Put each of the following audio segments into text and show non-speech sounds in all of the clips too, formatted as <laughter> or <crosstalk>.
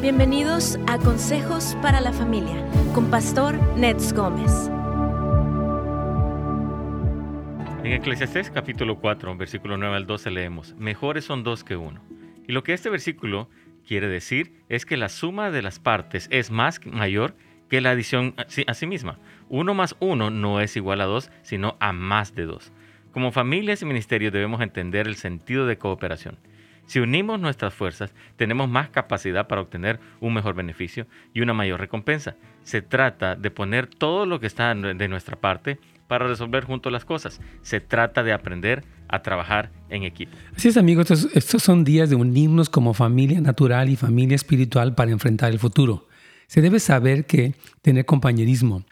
Bienvenidos a Consejos para la Familia con Pastor Nets Gómez. En Eclesiastés capítulo 4, versículo 9 al 12 leemos, Mejores son dos que uno. Y lo que este versículo quiere decir es que la suma de las partes es más mayor que la adición a sí misma. Uno más uno no es igual a dos, sino a más de dos. Como familias y ministerios debemos entender el sentido de cooperación. Si unimos nuestras fuerzas, tenemos más capacidad para obtener un mejor beneficio y una mayor recompensa. Se trata de poner todo lo que está de nuestra parte para resolver juntos las cosas. Se trata de aprender a trabajar en equipo. Así es, amigos, estos, son días de unirnos como familia natural y familia espiritual para enfrentar el futuro. Se debe saber que tener compañerismo,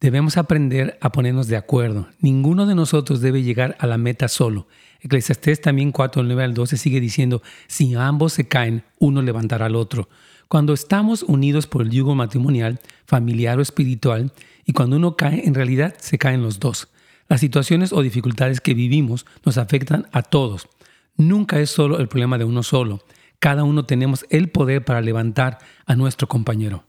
debemos aprender a ponernos de acuerdo. Ninguno de nosotros debe llegar a la meta solo. Eclesiastés también 4, 9 al 12 sigue diciendo, si ambos se caen, uno levantará al otro. Cuando estamos unidos por el yugo matrimonial, familiar o espiritual, y cuando uno cae, en realidad se caen los dos. Las situaciones o dificultades que vivimos nos afectan a todos. Nunca es solo el problema de uno solo. Cada uno tenemos el poder para levantar a nuestro compañero.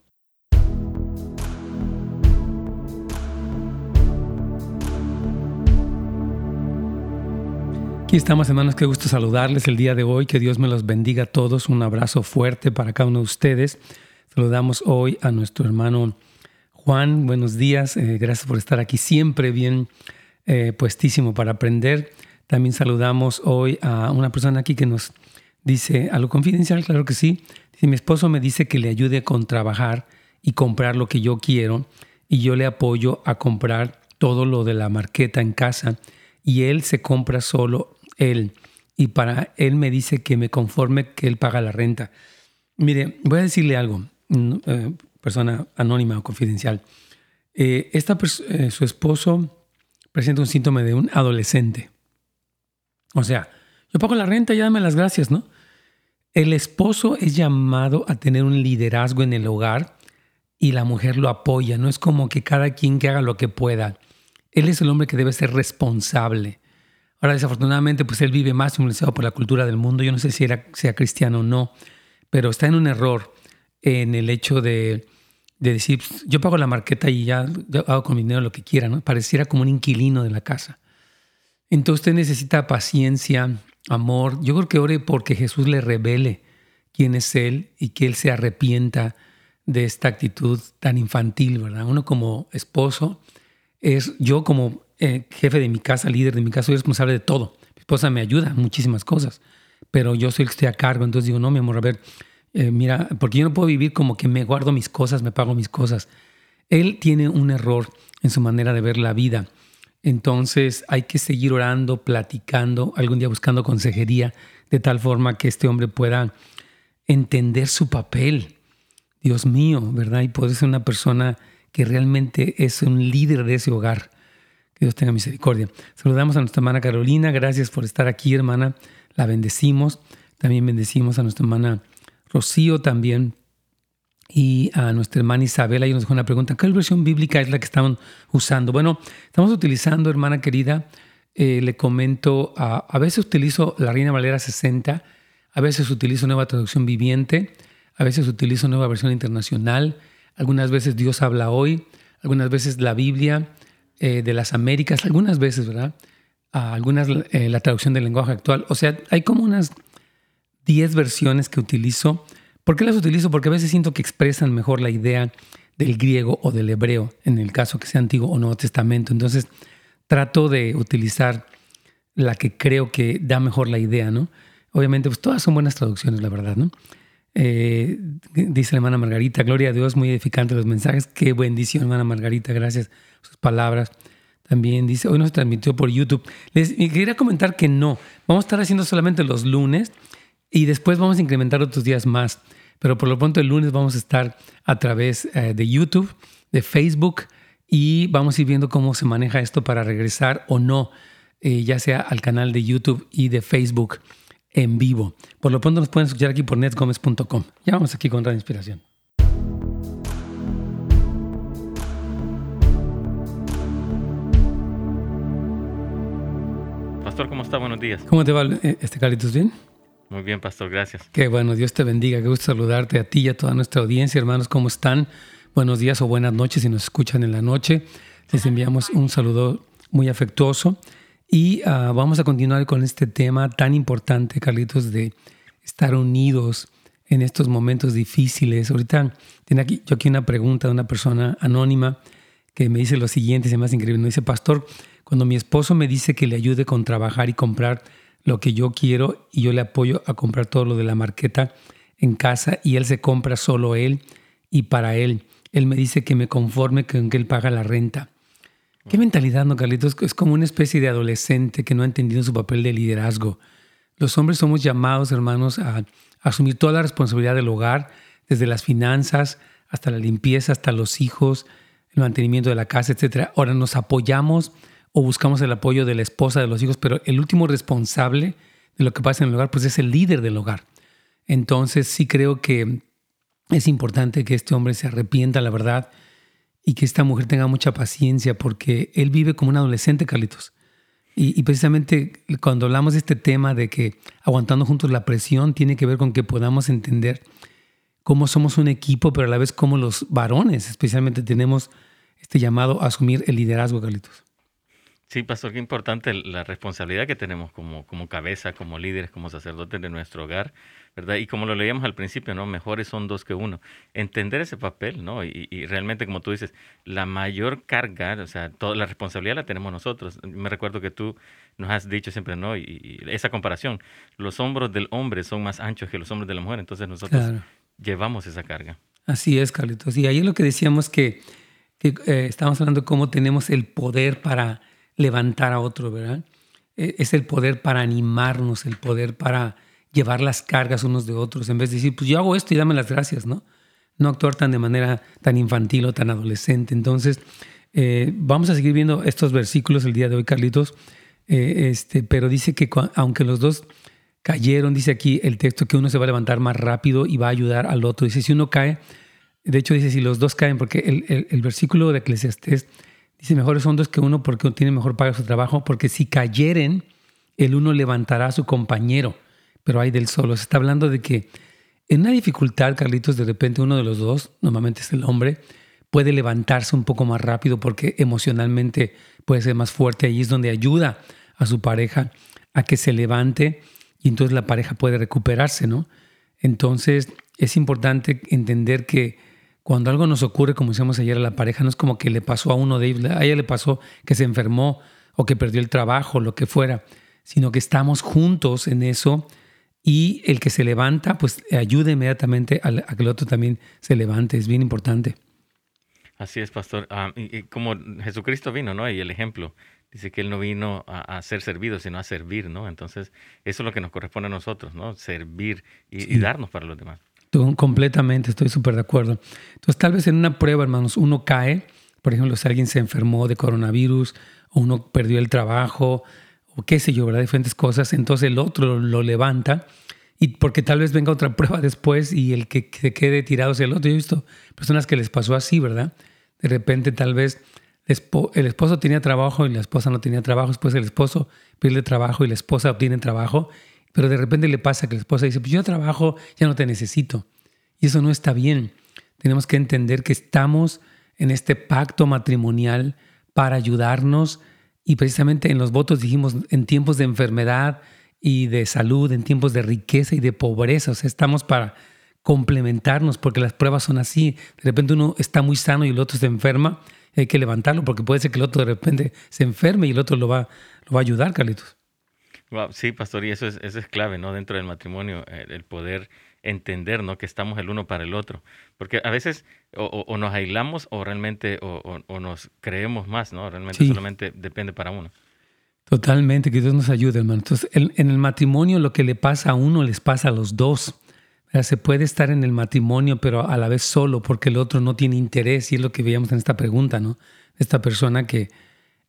Aquí estamos, hermanos. Qué gusto saludarles el día de hoy. Que Dios me los bendiga a todos. Un abrazo fuerte para cada uno de ustedes. Saludamos hoy a nuestro hermano Juan. Buenos días. Eh, gracias por estar aquí. Siempre bien eh, puestísimo para aprender. También saludamos hoy a una persona aquí que nos dice algo confidencial. Claro que sí. Dice, mi esposo me dice que le ayude con trabajar y comprar lo que yo quiero. Y yo le apoyo a comprar todo lo de la marqueta en casa. Y él se compra solo él y para él me dice que me conforme que él paga la renta. Mire, voy a decirle algo, eh, persona anónima o confidencial. Eh, esta eh, su esposo presenta un síntoma de un adolescente. O sea, yo pago la renta y dame las gracias, ¿no? El esposo es llamado a tener un liderazgo en el hogar y la mujer lo apoya. No es como que cada quien que haga lo que pueda. Él es el hombre que debe ser responsable. Ahora, desafortunadamente, pues él vive más influenciado por la cultura del mundo. Yo no sé si era, sea cristiano o no, pero está en un error en el hecho de, decir, pues, yo pago la marqueta y ya hago con mi dinero lo que quiera, ¿no? Pareciera como un inquilino de la casa. Entonces usted necesita paciencia, amor. Yo creo que ore porque Jesús le revele quién es Él y que Él se arrepienta de esta actitud tan infantil, ¿verdad? Uno como esposo es, yo como eh, jefe de mi casa, líder de mi casa, soy responsable de todo. Mi esposa me ayuda en muchísimas cosas, pero yo soy el que estoy a cargo. Entonces digo, no, mi amor, a ver, eh, mira, porque yo no puedo vivir como que me guardo mis cosas, me pago mis cosas. Él tiene un error en su manera de ver la vida. Entonces hay que seguir orando, platicando, algún día buscando consejería, de tal forma que este hombre pueda entender su papel. Dios mío, ¿verdad? Y puede ser una persona que realmente es un líder de ese hogar. Dios tenga misericordia. Saludamos a nuestra hermana Carolina. Gracias por estar aquí, hermana. La bendecimos. También bendecimos a nuestra hermana Rocío también. Y a nuestra hermana Isabel, ahí nos dejó una pregunta. ¿Qué versión bíblica es la que estaban usando? Bueno, estamos utilizando, hermana querida, eh, le comento, a, a veces utilizo la Reina Valera 60, a veces utilizo Nueva Traducción Viviente, a veces utilizo Nueva Versión Internacional, algunas veces Dios habla hoy, algunas veces la Biblia, eh, de las Américas, algunas veces, ¿verdad? algunas eh, la traducción del lenguaje actual. O sea, hay como unas 10 versiones que utilizo. ¿Por qué las utilizo? Porque a veces siento que expresan mejor la idea del griego o del hebreo, en el caso que sea Antiguo o Nuevo Testamento. Entonces, trato de utilizar la que creo que da mejor la idea, ¿no? Obviamente, pues todas son buenas traducciones, la verdad, ¿no? Eh, dice la hermana Margarita, gloria a Dios, muy edificante los mensajes. Qué bendición, hermana Margarita, gracias sus palabras. También dice, hoy nos transmitió por YouTube. Les quería comentar que no, vamos a estar haciendo solamente los lunes y después vamos a incrementar otros días más. Pero por lo pronto el lunes vamos a estar a través eh, de YouTube, de Facebook y vamos a ir viendo cómo se maneja esto para regresar o no, eh, ya sea al canal de YouTube y de Facebook en vivo. Por lo pronto nos pueden escuchar aquí por netgomez.com. Ya vamos aquí con Radio Inspiración. Pastor, ¿cómo está? Buenos días. ¿Cómo te va, eh, este Carlitos? ¿Bien? Muy bien, pastor, gracias. Qué bueno, Dios te bendiga. Qué gusto saludarte a ti y a toda nuestra audiencia, hermanos, ¿cómo están? Buenos días o buenas noches si nos escuchan en la noche. Les enviamos un saludo muy afectuoso y ah, vamos a continuar con este tema tan importante, Carlitos, de estar unidos en estos momentos difíciles. Ahorita tiene aquí, yo aquí una pregunta de una persona anónima que me dice lo siguiente, se me hace increíble. Me dice, pastor, cuando mi esposo me dice que le ayude con trabajar y comprar lo que yo quiero y yo le apoyo a comprar todo lo de la marqueta en casa y él se compra solo él y para él. Él me dice que me conforme con que él paga la renta. ¿Qué mentalidad, no, Carlitos? Es como una especie de adolescente que no ha entendido su papel de liderazgo. Los hombres somos llamados, hermanos, a asumir toda la responsabilidad del hogar, desde las finanzas hasta la limpieza, hasta los hijos, el mantenimiento de la casa, etc. Ahora nos apoyamos o buscamos el apoyo de la esposa, de los hijos, pero el último responsable de lo que pasa en el hogar, pues es el líder del hogar. Entonces sí creo que es importante que este hombre se arrepienta, la verdad, y que esta mujer tenga mucha paciencia, porque él vive como un adolescente, Carlitos. Y, y, precisamente cuando hablamos de este tema de que aguantando juntos la presión, tiene que ver con que podamos entender cómo somos un equipo, pero a la vez cómo los varones especialmente tenemos este llamado a asumir el liderazgo, Carlitos. Sí, pastor, qué importante la responsabilidad que tenemos como, como cabeza, como líderes, como sacerdotes de nuestro hogar, ¿verdad? Y como lo leíamos al principio, ¿no? Mejores son dos que uno. Entender ese papel, ¿no? Y, realmente, como tú dices, la mayor carga, o sea, toda la responsabilidad la tenemos nosotros. Me recuerdo que tú nos has dicho siempre, ¿no? Y, esa comparación, los hombros del hombre son más anchos que los hombros de la mujer, entonces nosotros llevamos esa carga. Así es, Carlitos. Y ahí es lo que decíamos que, que eh, estábamos hablando de cómo tenemos el poder para levantar a otro, ¿verdad? E, es el poder para animarnos, el poder para llevar las cargas unos de otros, en vez de decir, pues yo hago esto y dame las gracias, ¿no? No actuar tan de manera tan infantil o tan adolescente. Entonces, eh, vamos a seguir viendo estos versículos el día de hoy, Carlitos, eh, este, pero dice que aunque los dos cayeron, dice aquí el texto que uno se va a levantar más rápido y va a ayudar al otro. Dice, si uno cae, de hecho dice, si los dos caen, porque el, el, versículo de Eclesiastés Dice, mejores son dos que uno porque tiene mejor paga su trabajo, porque si cayeren, el uno levantará a su compañero, pero hay del solo. Se está hablando de que en una dificultad, Carlitos, de repente uno de los dos, normalmente es el hombre, puede levantarse un poco más rápido porque emocionalmente puede ser más fuerte. Ahí es donde ayuda a su pareja a que se levante y entonces la pareja puede recuperarse, ¿no? Entonces es importante entender que cuando algo nos ocurre, como decíamos ayer a la pareja, no es como que le pasó a uno de ellos, a ella le pasó que se enfermó o que perdió el trabajo, lo que fuera, sino que estamos juntos en eso y el que se levanta, pues ayuda inmediatamente a, que el otro también se levante. Es bien importante. Así es, pastor. Ah, y, como Jesucristo vino, ¿no? Y el ejemplo, dice que Él no vino a, ser servido, sino a servir, ¿no? Entonces, eso es lo que nos corresponde a nosotros, ¿no? Servir y darnos para los demás. Completamente, estoy súper de acuerdo. Entonces, tal vez en una prueba, hermanos, uno cae, por ejemplo, si alguien se enfermó de coronavirus, o uno perdió el trabajo, o qué sé yo, ¿verdad? Diferentes cosas, entonces el otro lo levanta, y porque tal vez venga otra <laughs> prueba después y el que se quede tirado es el otro. Yo he visto personas que les pasó así, ¿verdad? De repente tal vez el esposo tenía trabajo y la esposa no tenía trabajo, después el esposo pierde trabajo y la esposa obtiene trabajo, pero de repente le pasa que la esposa dice, pues yo trabajo, ya no te necesito. Y eso no está bien. Tenemos que entender que estamos en este pacto matrimonial para ayudarnos y precisamente en los votos dijimos en tiempos de enfermedad y de salud, en tiempos de riqueza y de pobreza, o sea, estamos para complementarnos porque las pruebas son así. De repente uno está muy sano y el otro se enferma, hay que levantarlo porque puede ser que el otro de repente se enferme y el otro lo va, lo va a ayudar, Carlitos sí, pastor, y eso es, eso es clave, ¿no? Dentro del matrimonio, el, poder entender, ¿no? Que estamos el uno para el otro. Porque a veces o, nos aislamos o realmente o, nos creemos más, ¿no? Realmente solamente depende para uno. Totalmente, que Dios nos ayude, hermano. Entonces, en, el matrimonio lo que le pasa a uno les pasa a los dos. Se puede estar en el matrimonio, pero a la vez solo, porque el otro no tiene interés, y es lo que veíamos en esta pregunta, ¿no? Esta persona que,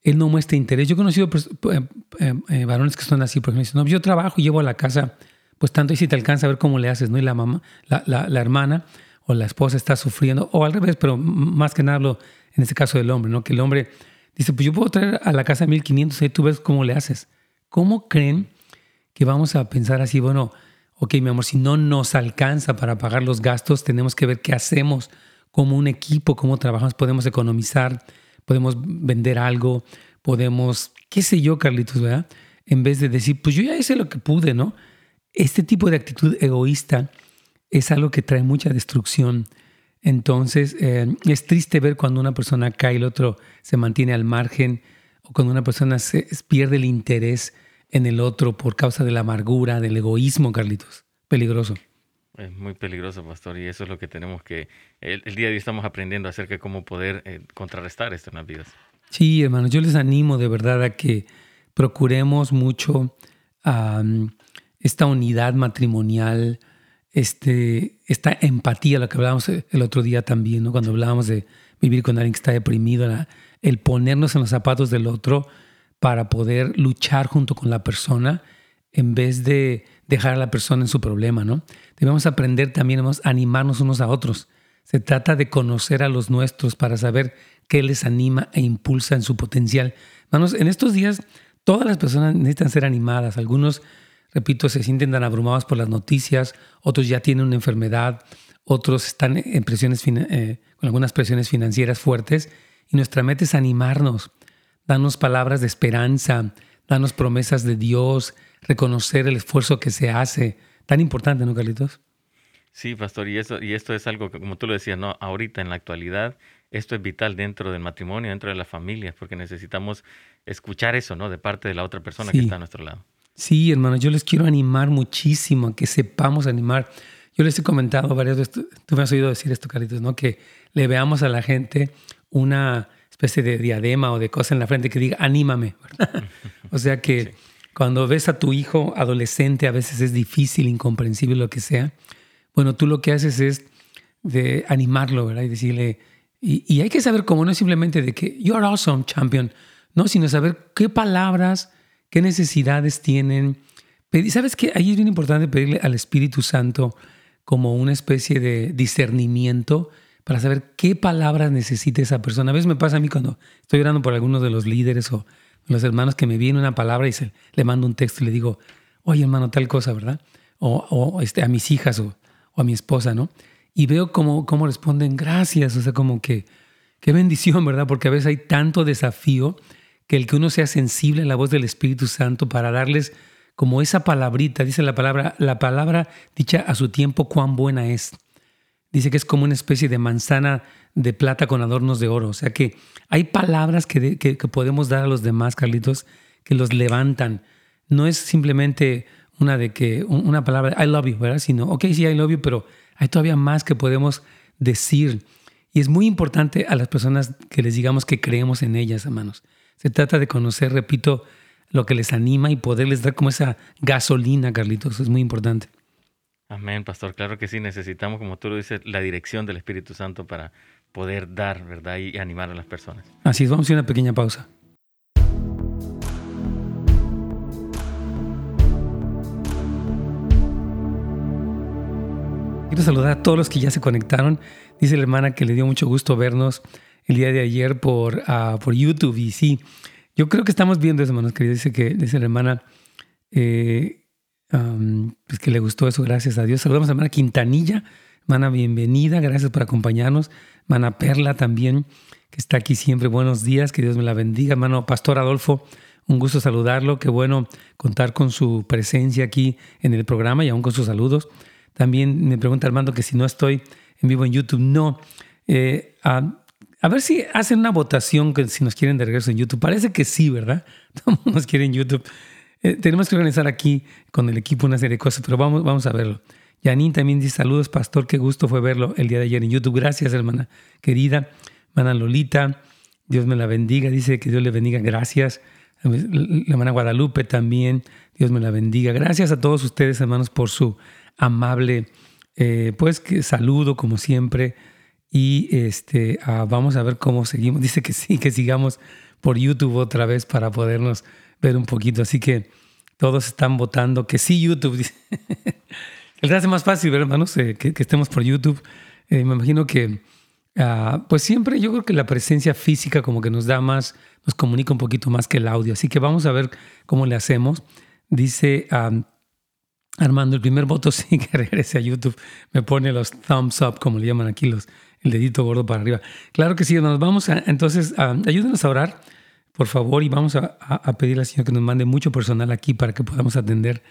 él no muestra interés. Yo he conocido pues, eh, eh, eh, varones que son así, por ejemplo, dicen, no, yo trabajo y llevo a la casa, pues tanto y si te alcanza a ver cómo le haces, ¿no? Y la mamá, la, hermana o la esposa está sufriendo, o al revés, pero más que nada en este caso del hombre, ¿no? Que el hombre dice, pues yo puedo traer a la casa 1500 y tú ves cómo le haces. ¿Cómo creen que vamos a pensar así, bueno, ok, mi amor, si no nos alcanza para pagar los gastos, tenemos que ver qué hacemos como un equipo, cómo trabajamos, podemos economizar, podemos vender algo, podemos, qué sé yo, Carlitos, ¿verdad? En vez de decir, pues yo ya hice lo que pude, ¿no? Este tipo de actitud egoísta es algo que trae mucha destrucción. Entonces, eh, es triste ver cuando una persona cae y el otro se mantiene al margen, o cuando una persona se, pierde el interés en el otro por causa de la amargura, del egoísmo, Carlitos. Peligroso. Es muy peligroso, pastor, y eso es lo que tenemos que, el, día de hoy estamos aprendiendo acerca de cómo poder eh, contrarrestar esto en las vidas. Sí, hermanos, yo les animo de verdad a que procuremos mucho esta unidad matrimonial, este, esta empatía, lo que hablábamos el otro día también, ¿no? cuando hablábamos de vivir con alguien que está deprimido, el ponernos en los zapatos del otro para poder luchar junto con la persona en vez de dejar a la persona en su problema, ¿no? Debemos aprender también, a animarnos unos a otros. Se trata de conocer a los nuestros para saber qué les anima e impulsa en su potencial. Hermanos, en estos días todas las personas necesitan ser animadas. Algunos, repito, se sienten tan abrumados por las noticias, otros ya tienen una enfermedad, otros están en presiones, eh, con algunas presiones financieras fuertes. Y nuestra meta es animarnos, darnos palabras de esperanza, darnos promesas de Dios, reconocer el esfuerzo que se hace. Tan importante, ¿no, Carlitos? Sí, pastor, y, eso, y esto es algo que, como tú lo decías, ¿no? ahorita en la actualidad, esto es vital dentro del matrimonio, dentro de la familia, porque necesitamos escuchar eso, ¿no? De parte de la otra persona que está a nuestro lado. Sí, hermano, yo les quiero animar muchísimo a que sepamos animar. Yo les he comentado varias veces, tú me has oído decir esto, Carlitos, ¿no? Que le veamos a la gente una especie de diadema o de cosa en la frente que diga, anímame, ¿verdad? <laughs> o sea que cuando ves a tu hijo adolescente, a veces es difícil, incomprensible, lo que sea. Bueno, tú lo que haces es de animarlo, ¿verdad? Y decirle, y, hay que saber cómo, no es simplemente de que you're awesome, champion, no, sino saber qué palabras, qué necesidades tienen. ¿Sabes qué? Ahí es bien importante pedirle al Espíritu Santo como una especie de discernimiento para saber qué palabras necesita esa persona. A veces me pasa a mí cuando estoy orando por algunos de los líderes o los hermanos que me vienen una palabra y se, le mando un texto y le digo, oye hermano, tal cosa, ¿verdad? O, este, a mis hijas o, o a mi esposa, ¿no? y veo cómo, cómo responden gracias, o sea, como que qué bendición, ¿verdad? Porque a veces hay tanto desafío que el que uno sea sensible a la voz del Espíritu Santo para darles como esa palabrita, dice la palabra, la palabra dicha a su tiempo cuán buena es. Dice que es como una especie de manzana de plata con adornos de oro. O sea que hay palabras que, que, podemos dar a los demás, Carlitos, que los levantan. No es simplemente una de que, una palabra, I love you, ¿verdad? Sino, ok, sí, I love you, pero hay todavía más que podemos decir. Y es muy importante a las personas que les digamos que creemos en ellas, hermanos. Se trata de conocer, repito, lo que les anima y poderles dar como esa gasolina, Carlitos. Es muy importante. Amén, pastor. Claro que sí, necesitamos, como tú lo dices, la dirección del Espíritu Santo para poder dar, ¿verdad? Y animar a las personas. Así es, vamos a hacer una pequeña pausa. Quiero saludar a todos los que ya se conectaron. Dice la hermana que le dio mucho gusto vernos el día de ayer por, ah, por YouTube. Y sí, yo creo que estamos viendo eso, hermanos queridos. Dice que dice la hermana eh, pues que le gustó eso, gracias a Dios. Saludamos a la hermana Quintanilla. Hermana, bienvenida, gracias por acompañarnos. Hermana Perla también, que está aquí siempre. Buenos días, que Dios me la bendiga. Hermano Pastor Adolfo, un gusto saludarlo. Qué bueno contar con su presencia aquí en el programa y aún con sus saludos. También me pregunta Armando que si no estoy en vivo en YouTube. No. Eh, a, ver si hacen una votación que si nos quieren de regreso en YouTube. Parece que sí, ¿verdad? <laughs> Todos nos quieren en YouTube. Eh, tenemos que organizar aquí con el equipo una serie de cosas, pero vamos, vamos a verlo. Yanin también dice saludos, pastor, qué gusto fue verlo el día de ayer en YouTube. Gracias, hermana querida. Hermana Lolita, Dios me la bendiga. Dice que Dios le bendiga. Gracias. La hermana Guadalupe también, Dios me la bendiga. Gracias a todos ustedes, hermanos, por su amable, eh, pues que saludo como siempre y este, ah, vamos a ver cómo seguimos. Dice que sí, que sigamos por YouTube otra vez para podernos ver un poquito. Así que todos están votando que sí YouTube. <laughs> Les hace más fácil, ver, hermanos, que, estemos por YouTube. Eh, me imagino que, ah, pues siempre yo creo que la presencia física como que nos da más, nos comunica un poquito más que el audio. Así que vamos a ver cómo le hacemos. Dice Armando, el primer voto <laughs> sí que regrese a YouTube. Me pone los thumbs up, como le llaman aquí, los, el dedito gordo para arriba. Claro que sí, nos vamos a, entonces, ayúdenos a orar, por favor, y vamos a, a, pedirle al Señor que nos mande mucho personal aquí para que podamos atender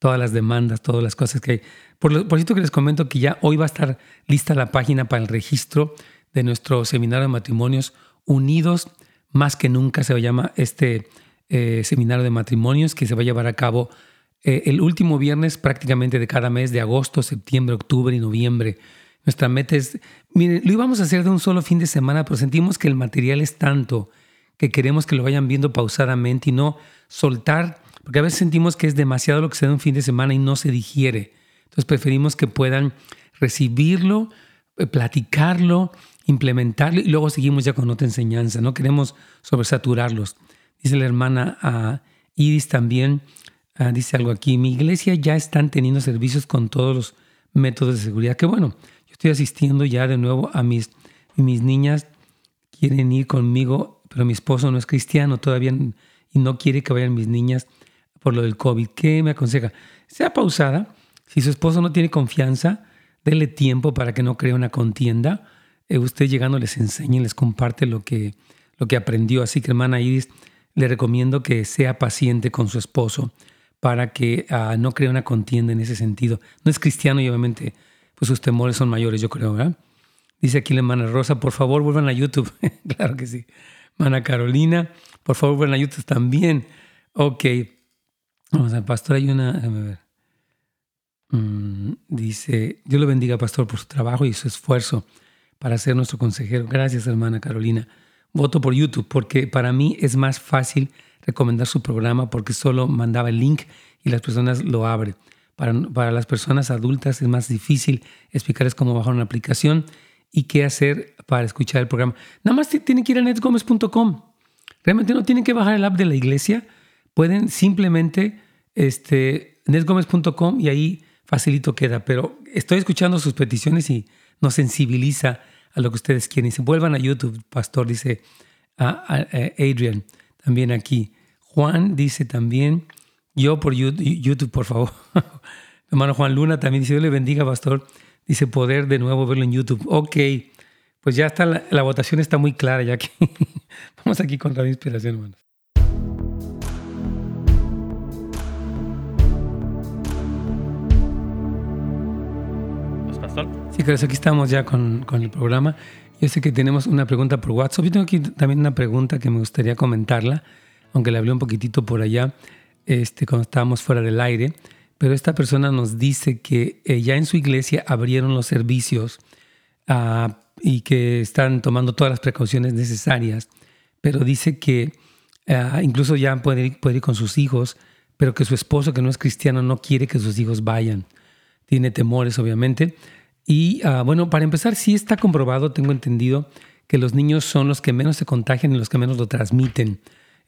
todas las demandas, todas las cosas que hay. Por, por cierto que les comento que ya hoy va a estar lista la página para el registro de nuestro seminario de matrimonios unidos más que nunca se llama este eh, seminario de matrimonios que se va a llevar a cabo eh, el último viernes prácticamente de cada mes de agosto, septiembre, octubre y noviembre. Nuestra meta es, miren, lo íbamos a hacer de un solo fin de semana, pero sentimos que el material es tanto que queremos que lo vayan viendo pausadamente y no soltar, porque a veces sentimos que es demasiado lo que se da un fin de semana y no se digiere. Entonces preferimos que puedan recibirlo, eh, platicarlo, implementarlo y luego seguimos ya con otra enseñanza. No queremos sobresaturarlos. Dice la hermana uh, Iris también, ah, dice algo aquí, mi iglesia ya están teniendo servicios con todos los métodos de seguridad. Que bueno, yo estoy asistiendo ya de nuevo a mis, mis niñas, quieren ir conmigo, pero mi esposo no es cristiano todavía y no quiere que vayan mis niñas por lo del COVID. ¿Qué me aconseja? Sea pausada. Si su esposo no tiene confianza, Dele tiempo para que no crea una contienda. Eh, usted llegando les enseña les comparte lo que, lo que aprendió. Así que, hermana Iris, le recomiendo que sea paciente con su esposo para que ah, no cree una contienda en ese sentido. No es cristiano y obviamente pues sus temores son mayores, yo creo, ¿verdad? Dice aquí la hermana Rosa, por favor vuelvan a YouTube. <laughs> claro que sí. Hermana Carolina, por favor vuelvan a YouTube también. Ok. Vamos a pastor, hay una, déjame ver. Mm, dice, Dios lo bendiga, pastor, por su trabajo y su esfuerzo para ser nuestro consejero. Gracias, hermana Carolina. Voto por YouTube porque para mí es más fácil recomendar su programa porque solo mandaba el link y las personas lo abren. Para, para las personas adultas es más difícil explicarles cómo bajar una aplicación y qué hacer para escuchar el programa. Nada más tienen que ir a netgomez.com. Realmente no tienen que bajar el app de la iglesia. Pueden simplemente este, netgomez.com y ahí facilito queda, pero estoy escuchando sus peticiones y nos sensibiliza a lo que ustedes quieren. Y se vuelvan a YouTube, pastor, dice Adrian, también aquí. Juan dice también, yo por YouTube, por favor. <laughs> Hermano Juan Luna también dice, Dios le bendiga, pastor. Dice, poder de nuevo verlo en YouTube. Ok, pues ya está, la, votación está muy clara, ya que <laughs> vamos aquí con la inspiración, hermanos. Claro, aquí estamos ya con, con, el programa. Yo sé que tenemos una pregunta por WhatsApp. Yo tengo aquí también una pregunta que me gustaría comentarla, aunque la hablé un poquitito por allá este, cuando estábamos fuera del aire. Pero esta persona nos dice que eh, ya en su iglesia abrieron los servicios uh, y que están tomando todas las precauciones necesarias, pero dice que uh, incluso ya puede ir, puede ir con sus hijos, pero que su esposo, que no es cristiano, no quiere que sus hijos vayan. Tiene temores, obviamente. Y ah, bueno, para empezar, sí está comprobado, tengo entendido, que los niños son los que menos se contagian y los que menos lo transmiten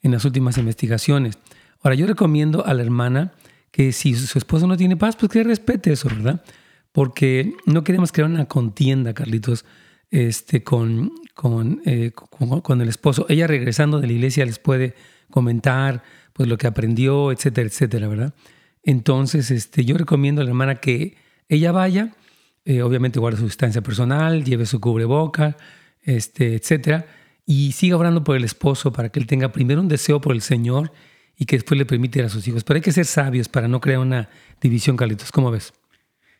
en las últimas investigaciones. Ahora, yo recomiendo a la hermana que si su esposo no tiene paz, pues que respete eso, ¿verdad? Porque no queremos crear una contienda, Carlitos, este, con, con, eh, con, con, el esposo. Ella regresando de la iglesia les puede comentar pues lo que aprendió, etcétera, etcétera, ¿verdad? Entonces, este, yo recomiendo a la hermana que ella vaya, eh, obviamente guarde su distancia personal, lleve su cubreboca, este, etcétera, y siga orando por el esposo para que él tenga primero un deseo por el Señor y que después le permita ir a sus hijos. Pero hay que ser sabios para no crear una división, Carlitos. ¿Cómo ves?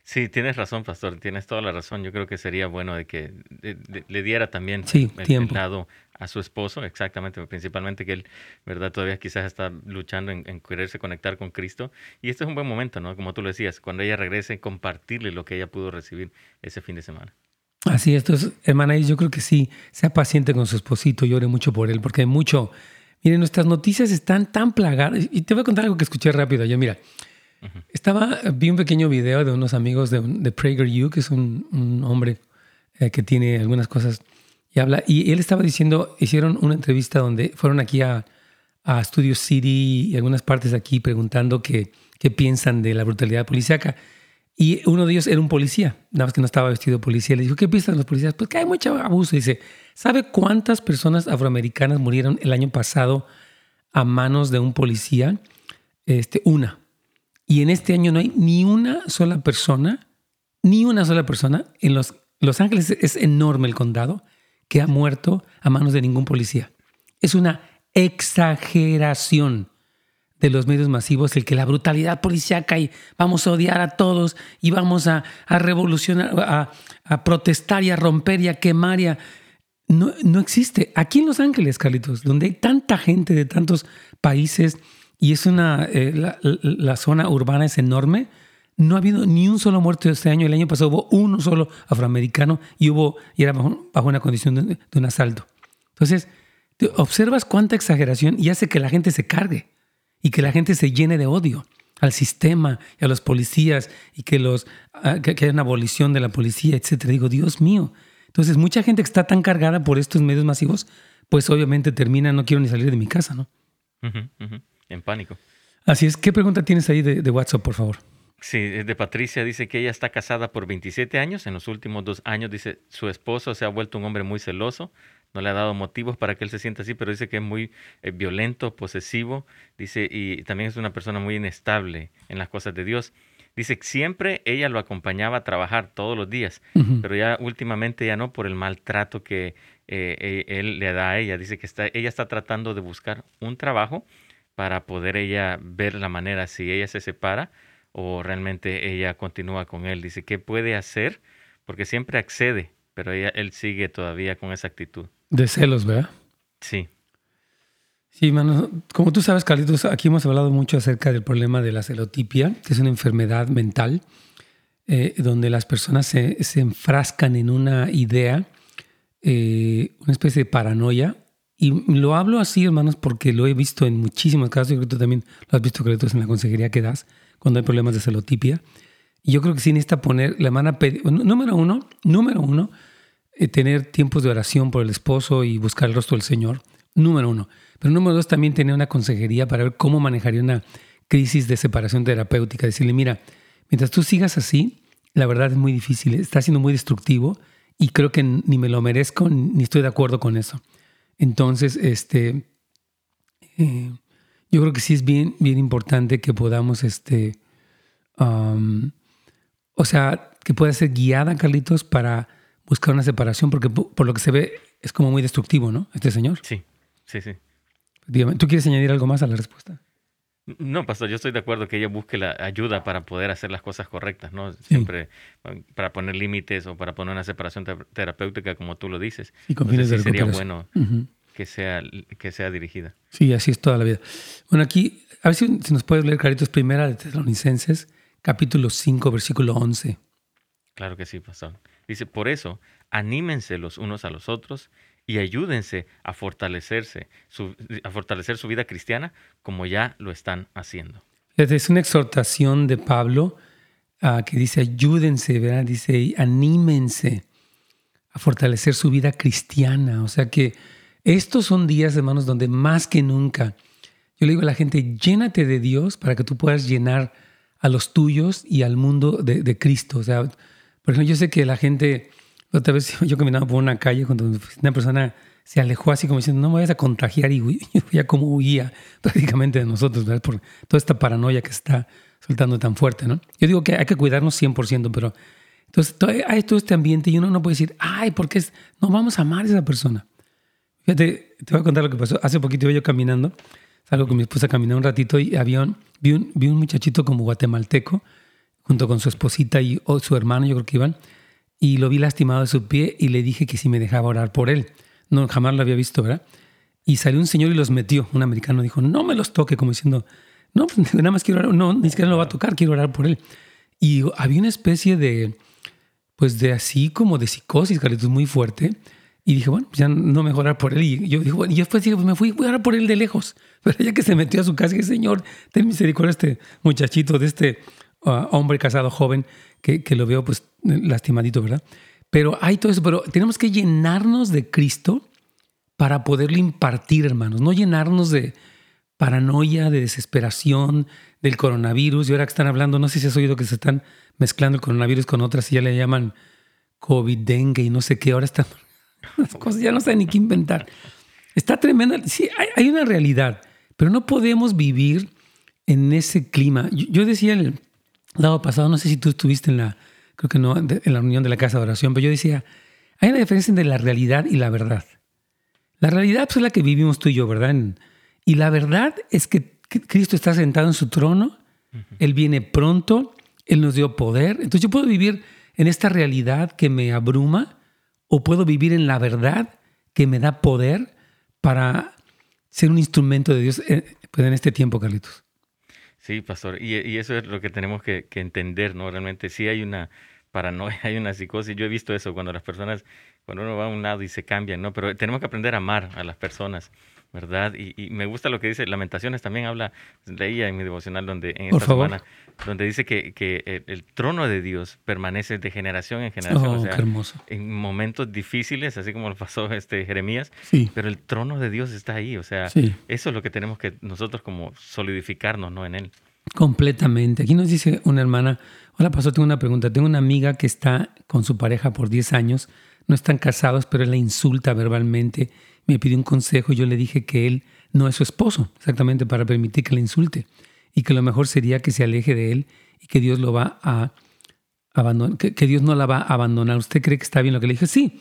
Sí, tienes razón, pastor, tienes toda la razón. Yo creo que sería bueno de que le diera también sí, el, tiempo. lado a su esposo, exactamente, principalmente que él, ¿verdad? Todavía quizás está luchando en, en, quererse conectar con Cristo. Y este es un buen momento, ¿no? Como tú lo decías, cuando ella regrese, compartirle lo que ella pudo recibir ese fin de semana. Así es, entonces, hermana, yo creo que sí, sea paciente con su esposito, llore mucho por él, porque hay mucho... Miren, nuestras noticias están tan plagadas. Y te voy a contar algo que escuché rápido. Yo, mira, estaba, vi un pequeño video de unos amigos de, de PragerU, que es un, hombre eh, que tiene algunas cosas y habla. Y él estaba diciendo, hicieron una entrevista donde fueron aquí a, a Studio City y algunas partes aquí preguntando qué, qué piensan de la brutalidad policíaca. Y uno de ellos era un policía, nada más que no estaba vestido de policía. Le dijo, ¿qué piensan los policías? Pues que hay mucho abuso. Dice, ¿sabe cuántas personas afroamericanas murieron el año pasado a manos de un policía? Este, una. Y en este año no hay ni una sola persona, ni una sola persona en Los, los Ángeles es enorme el condado que ha muerto a manos de ningún policía. Es una exageración de los medios masivos el que la brutalidad policíaca y vamos a odiar a todos y vamos a, revolucionar, a, a, protestar y a romper y a quemar y a... No, no existe. Aquí en Los Ángeles, Carlitos, donde hay tanta gente de tantos países y es una, eh, la, zona urbana es enorme, no ha habido ni un solo muerto este año. El año pasado hubo uno solo afroamericano y hubo y era bajo, una condición de, de, un asalto. Entonces, observas cuánta exageración y hace que la gente se cargue y que la gente se llene de odio al sistema y a los policías y que, los, ah, que, haya una abolición de la policía, etc. Digo, Dios mío. Entonces, mucha gente que está tan cargada por estos medios masivos, pues obviamente termina, no quiero ni salir de mi casa, ¿no? En pánico. Así es. ¿Qué pregunta tienes ahí de, de WhatsApp, por favor? Sí, de Patricia dice que ella está casada por 27 años. En los últimos dos años, dice, su esposo se ha vuelto un hombre muy celoso no le ha dado motivos para que él se sienta así, pero dice que es muy eh, violento, posesivo, dice, y también es una persona muy inestable en las cosas de Dios. Dice que siempre ella lo acompañaba a trabajar todos los días, pero ya últimamente ya no por el maltrato que eh, eh, él le da a ella. Dice que está, ella está tratando de buscar un trabajo para poder ella ver la manera si ella se separa o realmente ella continúa con él. Dice, ¿qué puede hacer? Porque siempre accede, pero ella, él sigue todavía con esa actitud. De celos, ¿verdad? Sí. Sí, mano. Como tú sabes, Carlitos, aquí hemos hablado mucho acerca del problema de la celotipia, que es una enfermedad mental eh, donde las personas se, enfrascan en una idea, eh, una especie de paranoia. Y lo hablo así, hermanos, porque lo he visto en muchísimos casos. Yo creo que tú también lo has visto, Carlitos, en la consejería que das cuando hay problemas de celotipia. Y yo creo que sí necesita poner, la mano número uno, número uno, eh, tener tiempos de oración por el esposo y buscar el rostro del Señor, número uno. Pero número dos, también tener una consejería para ver cómo manejaría una crisis de separación terapéutica. Decirle, mira, mientras tú sigas así, la verdad es muy difícil, está siendo muy destructivo y creo que ni me lo merezco ni estoy de acuerdo con eso. Entonces, este, eh, yo creo que sí es bien, bien importante que podamos, este, o sea, que pueda ser guiada, Carlitos, para buscar una separación, porque por lo que se ve es como muy destructivo, ¿no? Este señor. Sí, sí, sí. ¿Tú quieres añadir algo más a la respuesta? No, pastor, yo estoy de acuerdo que ella busque la ayuda para poder hacer las cosas correctas, ¿no? Siempre para poner límites o para poner una separación terapéutica, como tú lo dices. Y con fines de Sería bueno que, sea, que sea dirigida. Sí, así es toda la vida. Bueno, aquí, a ver si, nos puedes leer, Caritos, primera de Tesalonicenses, capítulo 5, versículo 11. Claro que sí, pastor. Dice, por eso, anímense los unos a los otros y ayúdense a fortalecerse, a fortalecer su vida cristiana como ya lo están haciendo. Es una exhortación de Pablo uh, que dice, ayúdense. Dice, anímense a fortalecer su vida cristiana. O sea que estos son días, hermanos, donde más que nunca, yo le digo a la gente, llénate de Dios para que tú puedas llenar a los tuyos y al mundo de, de Cristo. O sea, por ejemplo, yo sé que la gente, otra vez <laughs> yo caminaba por una calle cuando una persona se alejó así como diciendo, no me vayas a contagiar y <laughs> ya como huía prácticamente de nosotros, ¿verdad? Por toda esta paranoia que está soltando tan fuerte, ¿no? Yo digo que hay que cuidarnos 100%, pero entonces hay todo este ambiente y uno no puede decir, ay, porque es, no vamos a amar a esa persona. Fíjate, te voy a contar lo que pasó. Hace poquito iba yo caminando, salgo con mi esposa caminando un ratito y había vi, un, vi un muchachito como guatemalteco junto con su esposita y su hermano, yo creo que iban, y lo vi lastimado de su pie y le dije que si me dejaba orar por él. No, jamás lo había visto, ¿verdad? Y salió un señor y los metió. Un americano dijo, no me los toque, como diciendo, no, pues, nada más quiero orar, no, ni siquiera lo va a tocar, quiero orar por él. Y había una especie de, pues de así como de psicosis, Carlitos, muy fuerte. Y dije, bueno, ya no me voy a orar por él. Y yo dije, bueno, y después dije, pues me fui, voy a orar por él de lejos. <laughs> Pero ya que se metió a su casa, dije, Señor, ten misericordia este muchachito, de este hombre casado joven que, que, lo veo pues lastimadito, ¿verdad? Pero hay todo eso, pero tenemos que llenarnos de Cristo para poderle impartir, hermanos, no llenarnos de paranoia, de desesperación, del coronavirus. Y ahora que están hablando, no sé si has oído que se están mezclando el coronavirus con otras y ya le llaman COVID, dengue y no sé qué. Ahora están <laughs> las cosas, ya no saben ni qué inventar. Está tremenda. Sí, hay, hay una realidad, pero no podemos vivir en ese clima. Yo, decía el lado pasado, no sé si tú estuviste en la, creo que no, en la reunión de la casa de oración, pero yo decía, hay una diferencia entre la realidad y la verdad. La realidad pues, es la que vivimos tú y yo, ¿verdad? y la verdad es que Cristo está sentado en su trono, Él viene pronto, Él nos dio poder. Entonces yo puedo vivir en esta realidad que me abruma o puedo vivir en la verdad que me da poder para ser un instrumento de Dios eh, pues, en este tiempo, Carlitos. Sí, pastor, y, eso es lo que tenemos que, entender, ¿no? Realmente sí hay una paranoia, <laughs> hay una psicosis. Yo he visto eso cuando las personas, cuando uno va a un lado y se cambian, ¿no? Pero tenemos que aprender a amar a las personas. ¿Verdad? Y, me gusta lo que dice Lamentaciones, también habla, leía en mi devocional donde en esta semana, donde dice que, que el, trono de Dios permanece de generación en generación. Oh, qué hermoso. En momentos difíciles, así como lo pasó este Jeremías, pero el trono de Dios está ahí, o sea, eso es lo que tenemos que nosotros como solidificarnos, ¿no? En él. Completamente. Aquí nos dice una hermana, hola pastor, tengo una pregunta, tengo una amiga que está con su pareja por 10 años, no están casados, pero él la insulta verbalmente me pidió un consejo y yo le dije que él no es su esposo, exactamente para permitir que le insulte y que lo mejor sería que se aleje de él y que Dios lo va a abandonar, que, Dios no la va a abandonar. ¿Usted cree que está bien lo que le dije? Sí,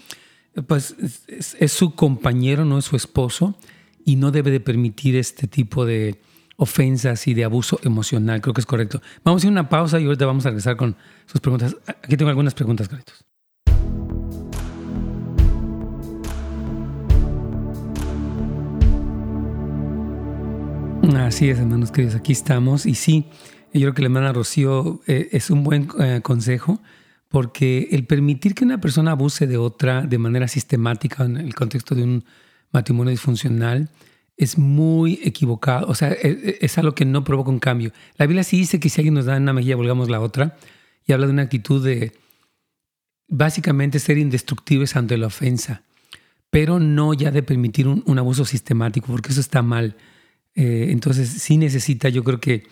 pues es, su compañero, no es su esposo y no debe de permitir este tipo de ofensas y de abuso emocional. Creo que es correcto. Vamos a ir a una pausa y ahorita vamos a regresar con sus preguntas. Aquí tengo algunas preguntas, Carlitos. Así es, hermanos queridos, aquí estamos. Y sí, yo creo que la hermana Rocío eh, es un buen eh, consejo porque el permitir que una persona abuse de otra de manera sistemática en el contexto de un matrimonio disfuncional es muy equivocado. O sea, e, e, es, algo que no provoca un cambio. La Biblia sí dice que si alguien nos da una mejilla, volvamos la otra. Y habla de una actitud de básicamente ser indestructibles ante la ofensa, pero no ya de permitir un abuso sistemático, porque eso está mal. Eh, entonces sí necesita, yo creo que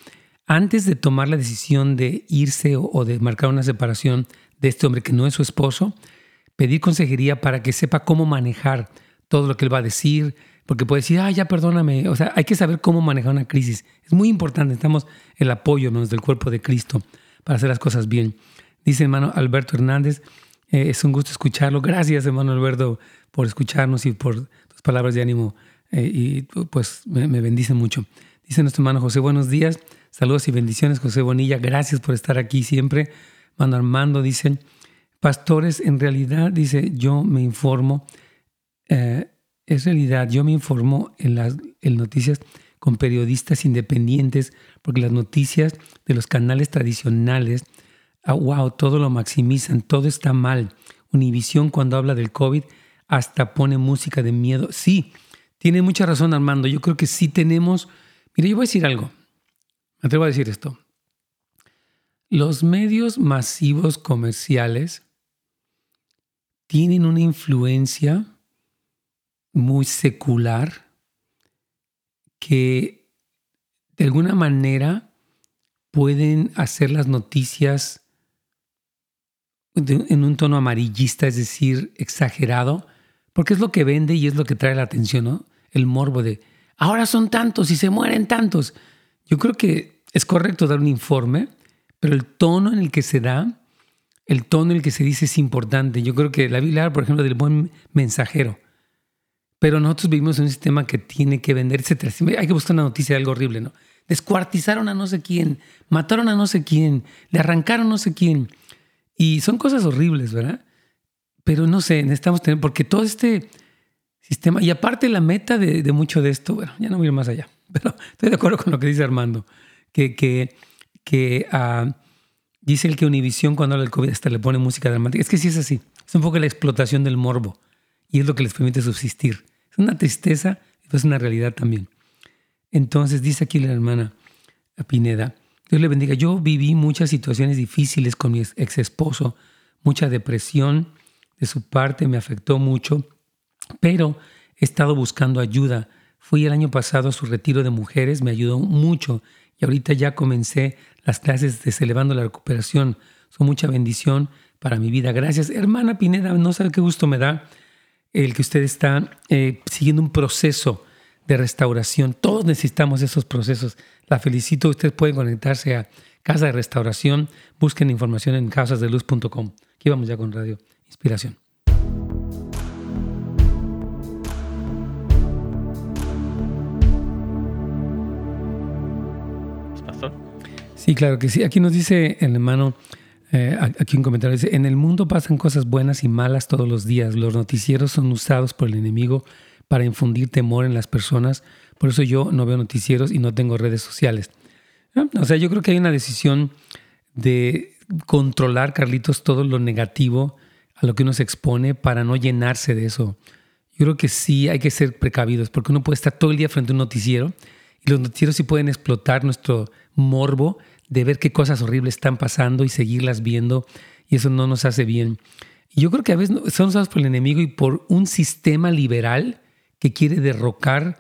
antes de tomar la decisión de irse o, de marcar una separación de este hombre que no es su esposo, pedir consejería para que sepa cómo manejar todo lo que él va a decir, porque puede decir, ah, ya perdóname, o sea, hay que saber cómo manejar una crisis. Es muy importante, necesitamos el apoyo ¿no? del cuerpo de Cristo para hacer las cosas bien. Dice hermano Alberto Hernández, eh, es un gusto escucharlo. Gracias hermano Alberto por escucharnos y por tus palabras de ánimo eh, y pues me, bendice mucho. Dice nuestro hermano José, buenos días, saludos y bendiciones, José Bonilla, gracias por estar aquí siempre. Mano Armando dice, pastores, en realidad, dice, yo me informo, eh, es realidad, yo me informo en las noticias con periodistas independientes, porque las noticias de los canales tradicionales, ah, wow, todo lo maximizan, todo está mal. Univisión cuando habla del COVID hasta pone música de miedo. Sí, tiene mucha razón Armando. Yo creo que sí tenemos... Mire, yo voy a decir algo. Me atrevo a decir esto. Los medios masivos comerciales tienen una influencia muy secular que de alguna manera pueden hacer las noticias en un tono amarillista, es decir, exagerado, porque es lo que vende y es lo que trae la atención, ¿no? El morbo de, ahora son tantos y se mueren tantos. Yo creo que es correcto dar un informe, pero el tono en el que se da, el tono en el que se dice es importante. Yo creo que la Biblia por ejemplo, del buen mensajero. Pero nosotros vivimos en un sistema que tiene que vender, etc. Hay que buscar una noticia de algo horrible, ¿no? Descuartizaron a no sé quién, mataron a no sé quién, le arrancaron a no sé quién. Y son cosas horribles, ¿verdad? Pero no sé, necesitamos tener, porque todo este sistema. Y aparte la meta de, mucho de esto, bueno, ya no voy a ir más allá, <laughs> pero estoy de acuerdo con lo que dice Armando, que, que, que uh, dice el que Univisión cuando habla del COVID hasta le pone música dramática. Es que sí es así, es un poco la explotación del morbo y es lo que les permite subsistir. Es una tristeza, pero es una realidad también. Entonces dice aquí la hermana Pineda, Dios le bendiga, yo viví muchas situaciones difíciles con mi ex esposo, mucha depresión de su parte me afectó mucho pero he estado buscando ayuda. Fui el año pasado a su retiro de mujeres, me ayudó mucho y ahorita ya comencé las clases de Celebrando la Recuperación. Son mucha bendición para mi vida. Gracias. Hermana Pineda, no sabe qué gusto me da el que usted está eh, siguiendo un proceso de restauración. Todos necesitamos esos procesos. La felicito. Ustedes pueden conectarse a Casa de Restauración. Busquen información en casasdeluz.com. Aquí vamos ya con Radio Inspiración. Sí, claro que sí. Aquí nos dice el hermano, eh, aquí un comentario, dice, en el mundo pasan cosas buenas y malas todos los días. Los noticieros son usados por el enemigo para infundir temor en las personas. Por eso yo no veo noticieros y no tengo redes sociales. Ah, o sea, yo creo que hay una decisión de controlar, Carlitos, todo lo negativo a lo que uno se expone para no llenarse de eso. Yo creo que sí hay que ser precavidos porque uno puede estar todo el día frente a un noticiero y los noticieros sí pueden explotar nuestro morbo de ver qué cosas horribles están pasando y seguirlas viendo y eso no nos hace bien. Yo creo que a veces son usados por el enemigo y por un sistema liberal que quiere derrocar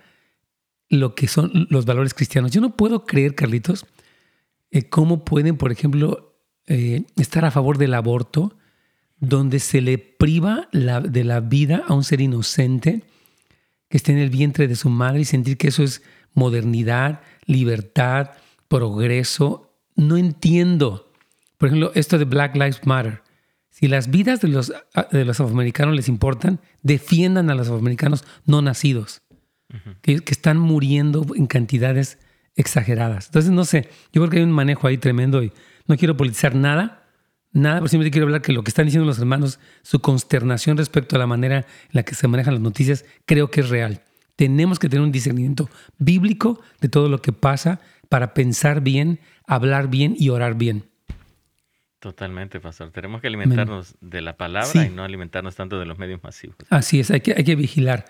lo que son los valores cristianos. Yo no puedo creer, Carlitos, eh, cómo pueden, por ejemplo, eh, estar a favor del aborto, donde se le priva de la vida a un ser inocente que esté en el vientre de su madre y sentir que eso es modernidad, libertad, progreso. No entiendo. Por ejemplo, esto de Black Lives Matter. Si las vidas de los, de los afroamericanos les importan, defiendan a los afroamericanos no nacidos que, están muriendo en cantidades exageradas. Entonces, no sé, yo creo que hay un manejo ahí tremendo y no quiero politizar nada, nada, pero simplemente quiero hablar que lo que están diciendo los hermanos, su consternación respecto a la manera en la que se manejan las noticias, creo que es real. Tenemos que tener un discernimiento bíblico de todo lo que pasa para pensar bien, hablar bien y orar bien. Totalmente, pastor. Tenemos que alimentarnos de la palabra y no alimentarnos tanto de los medios masivos. Así es, hay que, hay que vigilar.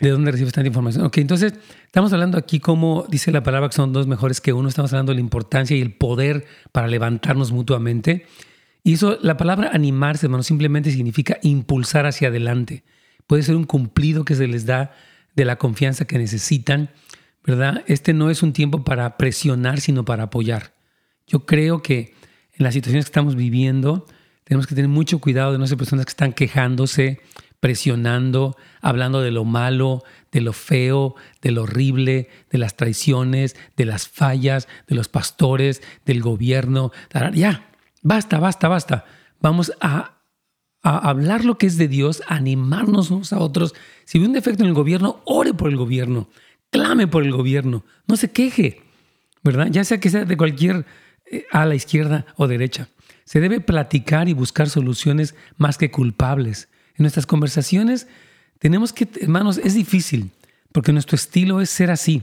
¿De dónde recibes tanta información? Ok, entonces estamos hablando aquí como dice la palabra que son dos mejores que uno. Estamos hablando de la importancia y el poder para levantarnos mutuamente. Y eso, la palabra animarse, hermano, simplemente significa impulsar hacia adelante. Puede ser un cumplido que se les da de la confianza que necesitan, ¿verdad? Este no es un tiempo para presionar, sino para apoyar. Yo creo que en las situaciones que estamos viviendo, tenemos que tener mucho cuidado de no ser personas que están quejándose, presionando, hablando de lo malo, de lo feo, de lo horrible, de las traiciones, de las fallas, de los pastores, del gobierno. Ya, basta, basta, basta. Vamos a, hablar lo que es de Dios, animarnos unos a otros. Si ve un defecto en el gobierno, ore por el gobierno, clame por el gobierno, no se queje, ¿verdad? Ya sea que sea de cualquier eh, a la izquierda o derecha. Se debe platicar y buscar soluciones más que culpables en nuestras conversaciones tenemos que, hermanos, es difícil, porque nuestro estilo es ser así,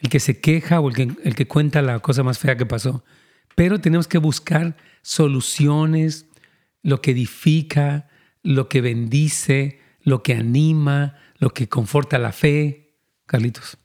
el que se queja o el que, el que cuenta la cosa más fea que pasó. Pero tenemos que buscar soluciones, lo que edifica, lo que bendice, lo que anima, lo que conforta la fe. Carlitos.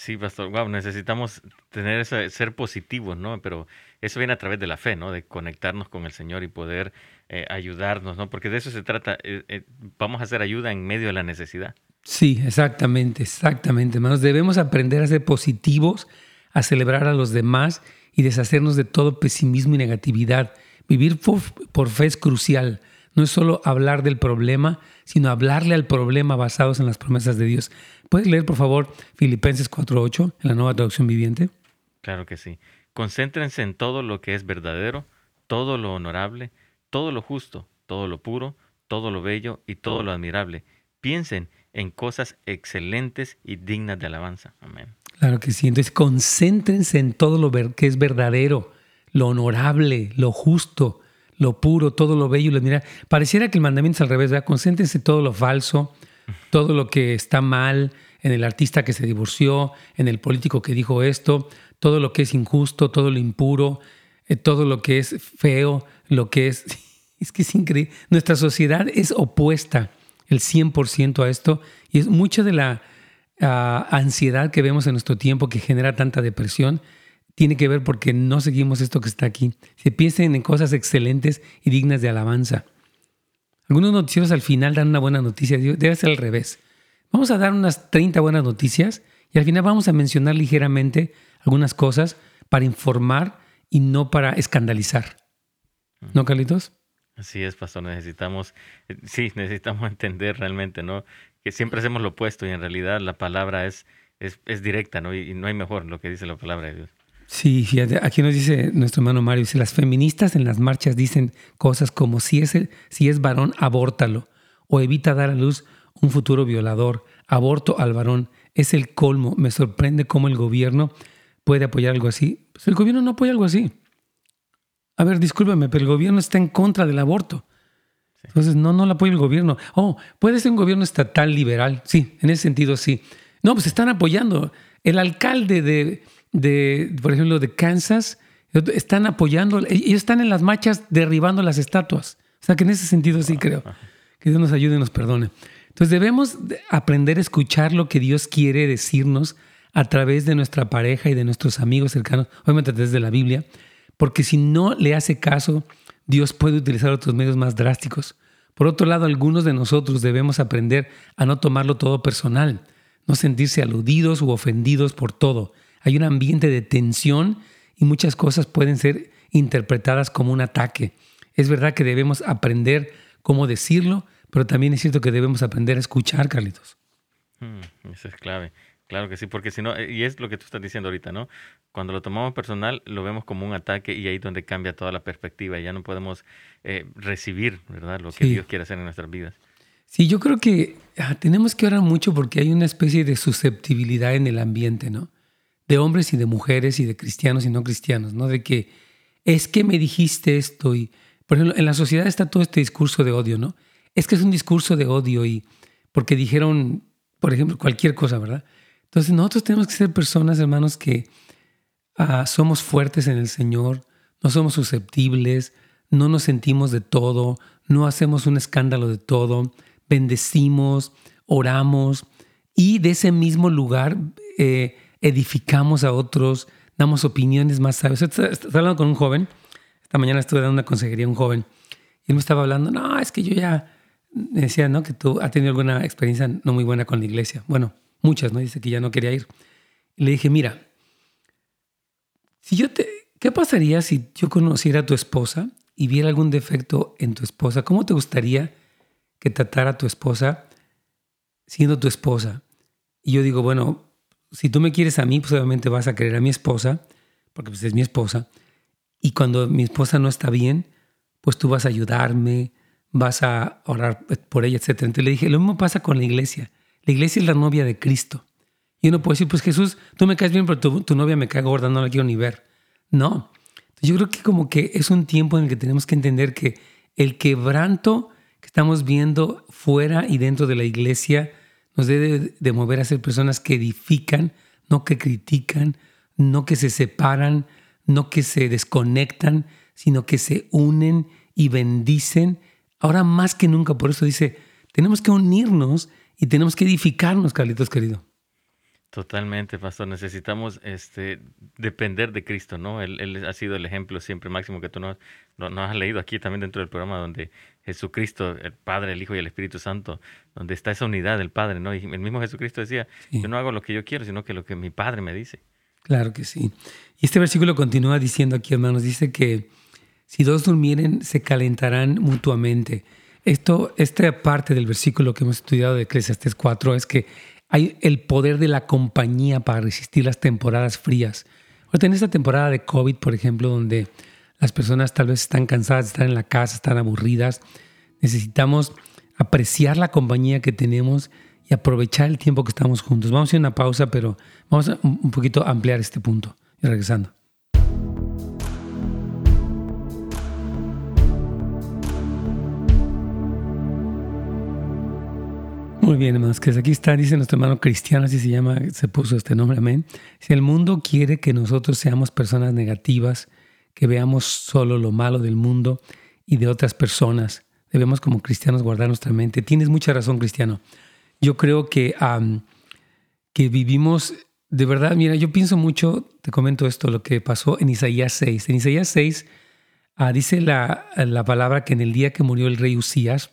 Sí, pastor. Wow, necesitamos tener ese, ser positivos, ¿no? Pero eso viene a través de la fe, ¿no? De conectarnos con el Señor y poder eh, ayudarnos, ¿no? Porque de eso se trata. Eh, eh, vamos a hacer ayuda en medio de la necesidad. Sí, exactamente, exactamente, hermanos. Debemos aprender a ser positivos, a celebrar a los demás y deshacernos de todo pesimismo y negatividad. Vivir por, fe es crucial. No es solo hablar del problema, sino hablarle al problema basados en las promesas de Dios. ¿Puedes leer, por favor, Filipenses 4.8 en la nueva traducción viviente? Claro que sí. Concéntrense en todo lo que es verdadero, todo lo honorable, todo lo justo, todo lo puro, todo lo bello y todo lo admirable. Piensen en cosas excelentes y dignas de alabanza. Amén. Claro que sí. Entonces, concéntrense en todo lo que es verdadero, lo honorable, lo justo, lo puro, todo lo bello lo admirable. Pareciera que el mandamiento es al revés, ¿verdad? Concéntrense en todo lo falso, todo lo que está mal, en el artista que se divorció, en el político que dijo esto, todo lo que es injusto, todo lo impuro, eh, todo lo que es feo, lo que es... <laughs> Es que es increíble. Nuestra sociedad es opuesta el 100% a esto y es mucho de la ah, ansiedad que vemos en nuestro tiempo que genera tanta depresión tiene que ver porque no seguimos esto que está aquí. Se piensen en cosas excelentes y dignas de alabanza. Algunos noticieros al final dan una buena noticia, debe ser al revés. Vamos a dar unas 30 buenas noticias y al final vamos a mencionar ligeramente algunas cosas para informar y no para escandalizar. ¿No, Carlitos? Así es, pastor, necesitamos, eh, sí, <laughs> necesitamos entender realmente, ¿no? Que siempre hacemos lo opuesto y en realidad la palabra es, es, directa, ¿no? Y, no hay mejor lo que dice la palabra de Dios. Sí, fíjate, aquí nos dice nuestro hermano Mario, dice, las feministas en las marchas dicen cosas como si es, el, si es varón, abórtalo, o evita dar a luz un futuro violador, aborto al varón, es el colmo, me sorprende cómo el gobierno puede apoyar algo así. Pues el gobierno no apoya algo así. A ver, discúlpeme, pero el gobierno está en contra del aborto. Entonces, no, no lo apoya el gobierno. Oh, puede ser un gobierno estatal liberal. Sí, en ese sentido sí. No, pues están apoyando. El alcalde de, de, por ejemplo, de Kansas, están apoyando, ellos están en las marchas derribando las estatuas. O sea que en ese sentido sí creo. Que Dios nos ayude y nos perdone. Entonces debemos aprender a escuchar lo que Dios quiere decirnos a través de nuestra pareja y de nuestros amigos cercanos, obviamente desde la Biblia, porque si no le hace caso, Dios puede utilizar otros medios más drásticos. Por otro lado, algunos de nosotros debemos aprender a no tomarlo todo personal, no sentirse aludidos u ofendidos por todo, hay un ambiente de tensión y muchas cosas pueden ser interpretadas como un ataque. Es verdad que debemos aprender cómo decirlo, pero también es cierto que debemos aprender a escuchar, Carlitos. Hmm, eso es clave. Claro que sí, porque si no, eh, y es lo que tú estás diciendo ahorita, ¿no? Cuando lo tomamos personal, lo vemos como un ataque y ahí es donde cambia toda la perspectiva y ya no podemos eh, recibir, ¿verdad? Lo que Dios quiere hacer en nuestras vidas. Sí, yo creo que ah, tenemos que orar mucho porque hay una especie de susceptibilidad en el ambiente, ¿no? De hombres y de mujeres y de cristianos y no cristianos, ¿no? De que es que me dijiste esto y, por ejemplo, en la sociedad está todo este discurso de odio, ¿no? Es que es un discurso de odio y porque dijeron, por ejemplo, cualquier cosa, ¿verdad? Entonces nosotros tenemos que ser personas, hermanos, que ah, somos fuertes en el Señor, no somos susceptibles, no nos sentimos de todo, no hacemos un escándalo de todo, bendecimos, oramos y de ese mismo lugar eh, edificamos a otros, damos opiniones más sabias. Estaba hablando con un joven, esta mañana estuve dando una consejería a un joven, y él me estaba hablando, no, es que yo ya, me decía, ¿no? Que tú has tenido alguna experiencia no muy buena con la iglesia. Bueno, muchas, ¿no? Dice que ya no quería ir. Le dije, mira, si yo te, ¿qué pasaría si yo conociera a tu esposa y viera algún defecto en tu esposa? ¿Cómo te gustaría que tratara a tu esposa siendo tu esposa? Y yo digo, bueno, si tú me quieres a mí, pues obviamente vas a querer a mi esposa, porque pues es mi esposa. Y cuando mi esposa no está bien, pues tú vas a ayudarme, vas a orar por ella, etc. Entonces le dije, lo mismo pasa con la iglesia. La iglesia es la novia de Cristo. Y uno puede decir, pues Jesús, tú me caes bien, pero tu, novia me cae gorda, no la quiero ni ver. No. Yo creo que como que es un tiempo en el que tenemos que entender que el quebranto que estamos viendo fuera y dentro de la iglesia nos debe de mover a ser personas que edifican, no que critican, no que se separan, no que se desconectan, sino que se unen y bendicen. Ahora más que nunca, por eso dice, tenemos que unirnos y tenemos que edificarnos, Carlitos querido. Totalmente, pastor. Necesitamos este, depender de Cristo, ¿no? Él, ha sido el ejemplo siempre máximo que tú nos, has leído aquí también dentro del programa, donde Jesucristo, el Padre, el Hijo y el Espíritu Santo, donde está esa unidad del Padre, ¿no? Y el mismo Jesucristo decía, yo no hago lo que yo quiero, sino que lo que mi Padre me dice. Claro que sí. Y este versículo continúa diciendo aquí, hermanos, dice que si dos durmieren, se calentarán mutuamente. Esto, esta parte del versículo que hemos estudiado de Eclesiastes 4 es que hay el poder de la compañía para resistir las temporadas frías. Ahorita en esta temporada de COVID, por ejemplo, donde las personas tal vez están cansadas, están en la casa, están aburridas, necesitamos apreciar la compañía que tenemos y aprovechar el tiempo que estamos juntos. Vamos a hacer una pausa, pero vamos a un poquito ampliar este punto y regresando. Muy bien, hermanos, que aquí está, dice nuestro hermano cristiano, así se llama, se puso este nombre, amén. Si el mundo quiere que nosotros seamos personas negativas, que veamos solo lo malo del mundo y de otras personas, debemos como cristianos guardar nuestra mente. Tienes mucha razón, cristiano. Yo creo que, que vivimos, de verdad, mira, yo pienso mucho, te comento esto, lo que pasó en Isaías 6. En Isaías 6 ah, dice la, la palabra que en el día que murió el rey Usías,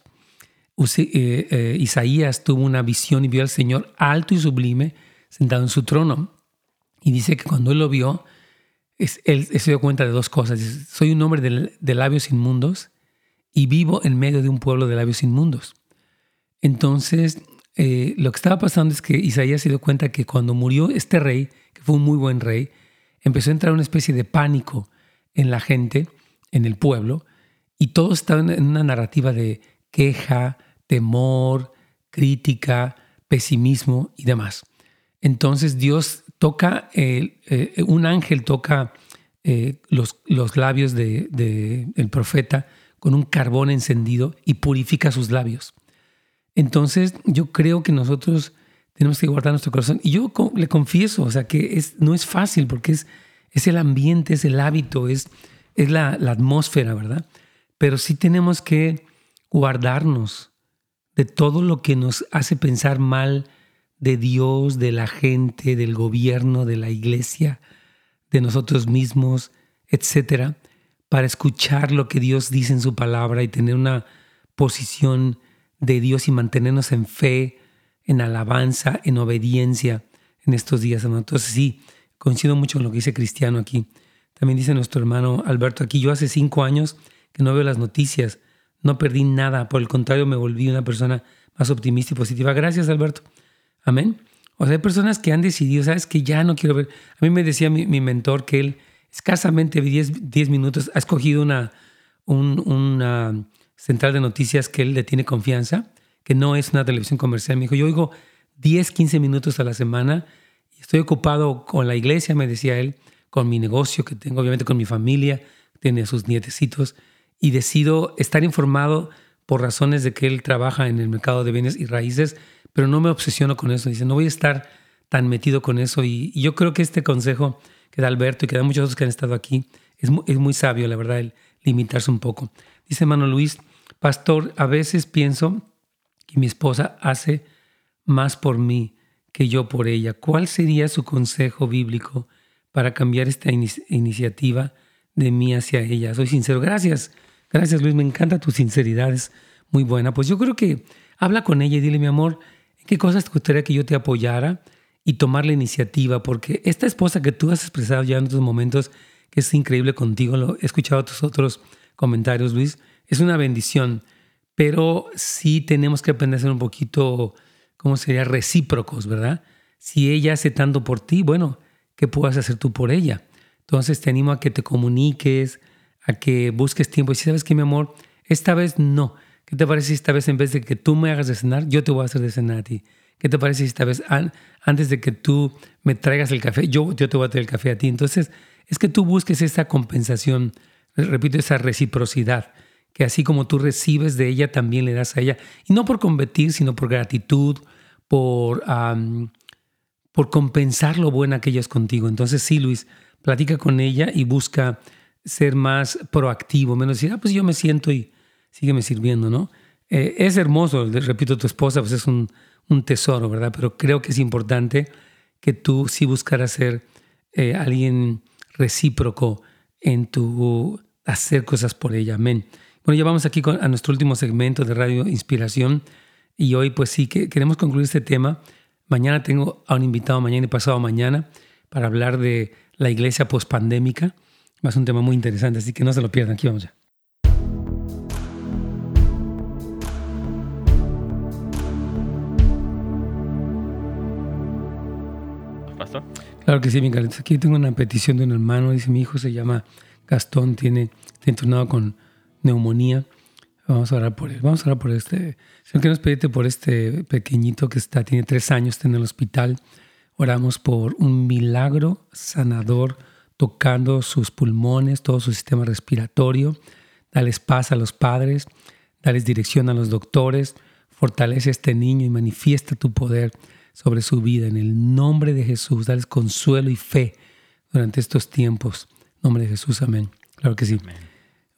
Isaías tuvo una visión y vio al Señor alto y sublime sentado en su trono. Y dice que cuando él lo vio, él, se dio cuenta de dos cosas. soy un hombre de, labios inmundos y vivo en medio de un pueblo de labios inmundos. Entonces, eh, lo que estaba pasando es que Isaías se dio cuenta que cuando murió este rey, que fue un muy buen rey, empezó a entrar una especie de pánico en la gente, en el pueblo, y todos estaban en una narrativa de queja, temor, crítica, pesimismo y demás. Entonces Dios toca, eh, un ángel toca eh, los, los, labios del de, profeta con un carbón encendido y purifica sus labios. Entonces yo creo que nosotros tenemos que guardar nuestro corazón. Y yo le confieso, o sea, que es, no es fácil porque es, es el ambiente, es el hábito, es, es la, la atmósfera, ¿verdad? Pero sí tenemos que guardarnos de todo lo que nos hace pensar mal de Dios, de la gente, del gobierno, de la iglesia, de nosotros mismos, etcétera, para escuchar lo que Dios dice en su palabra y tener una posición de Dios y mantenernos en fe, en alabanza, en obediencia en estos días. Entonces sí, coincido mucho con lo que dice Cristiano aquí. También dice nuestro hermano Alberto aquí, yo hace cinco años que no veo las noticias, no perdí nada, por el contrario me volví una persona más optimista y positiva. Gracias Alberto. Amén. O sea, hay personas que han decidido, sabes que ya no quiero ver. A mí me decía mi, mentor que él escasamente 10, minutos ha escogido una, una central de noticias que él le tiene confianza, que no es una televisión comercial. Me dijo, yo oigo 10, 15 minutos a la semana estoy ocupado con la iglesia, me decía él, con mi negocio que tengo, obviamente con mi familia, tiene sus nietecitos, y decido estar informado por razones de que él trabaja en el mercado de bienes y raíces pero no me obsesiono con eso. Dice, no voy a estar tan metido con eso. Y, yo creo que este consejo que da Alberto y que da muchos otros que han estado aquí es, es muy sabio, la verdad, el limitarse un poco. Dice hermano Luis, pastor, a veces pienso que mi esposa hace más por mí que yo por ella. ¿Cuál sería su consejo bíblico para cambiar esta iniciativa de mí hacia ella? Soy sincero. Gracias. Gracias Luis, me encanta tu sinceridad, es muy buena. Pues yo creo que habla con ella y dile, mi amor, qué cosas te gustaría que yo te apoyara y tomar la iniciativa, porque esta esposa que tú has expresado ya en otros momentos, que es increíble contigo, lo he escuchado tus otros comentarios, Luis, es una bendición, pero sí tenemos que aprender a ser un poquito, ¿cómo sería? Recíprocos, ¿verdad? Si ella hace tanto por ti, bueno, ¿qué puedas hacer tú por ella? Entonces te animo a que te comuniques, a que busques tiempo y si sabes que mi amor, esta vez no, ¿Qué te parece si esta vez en vez de que tú me hagas de cenar, yo te voy a hacer de cenar a ti? ¿Qué te parece si esta vez antes de que tú me traigas el café, yo, yo te voy a traer el café a ti? Entonces, es que tú busques esa compensación, repito, esa reciprocidad, que así como tú recibes de ella, también le das a ella. Y no por competir, sino por gratitud, por, por compensar lo bueno que ella es contigo. Entonces, sí, Luis, platica con ella y busca ser más proactivo, menos decir, ah, pues yo me siento y sígueme sirviendo, ¿no? Eh, es hermoso, repito, tu esposa pues es un, tesoro, ¿verdad? Pero creo que es importante que tú sí buscaras ser eh, alguien recíproco en tu hacer cosas por ella. Amén. Bueno, ya vamos aquí con, a nuestro último segmento de Radio Inspiración y hoy pues sí que queremos concluir este tema. Mañana tengo a un invitado, mañana y pasado mañana, para hablar de la iglesia pospandémica. Es un tema muy interesante, así que no se lo pierdan. Aquí vamos ya. Claro que sí, mi Aquí tengo una petición de un hermano. Dice, mi hijo se llama Gastón, tiene, está internado con neumonía. Vamos a orar por él. Vamos a orar por este. Señor, queremos pedirte por este pequeñito que está, tiene tres años, está en el hospital. Oramos por un milagro sanador tocando sus pulmones, todo su sistema respiratorio. Dales paz a los padres, dales dirección a los doctores. Fortalece a este niño y manifiesta tu poder sobre su vida. En el nombre de Jesús, dales consuelo y fe durante estos tiempos. En nombre de Jesús, amén. Claro que sí.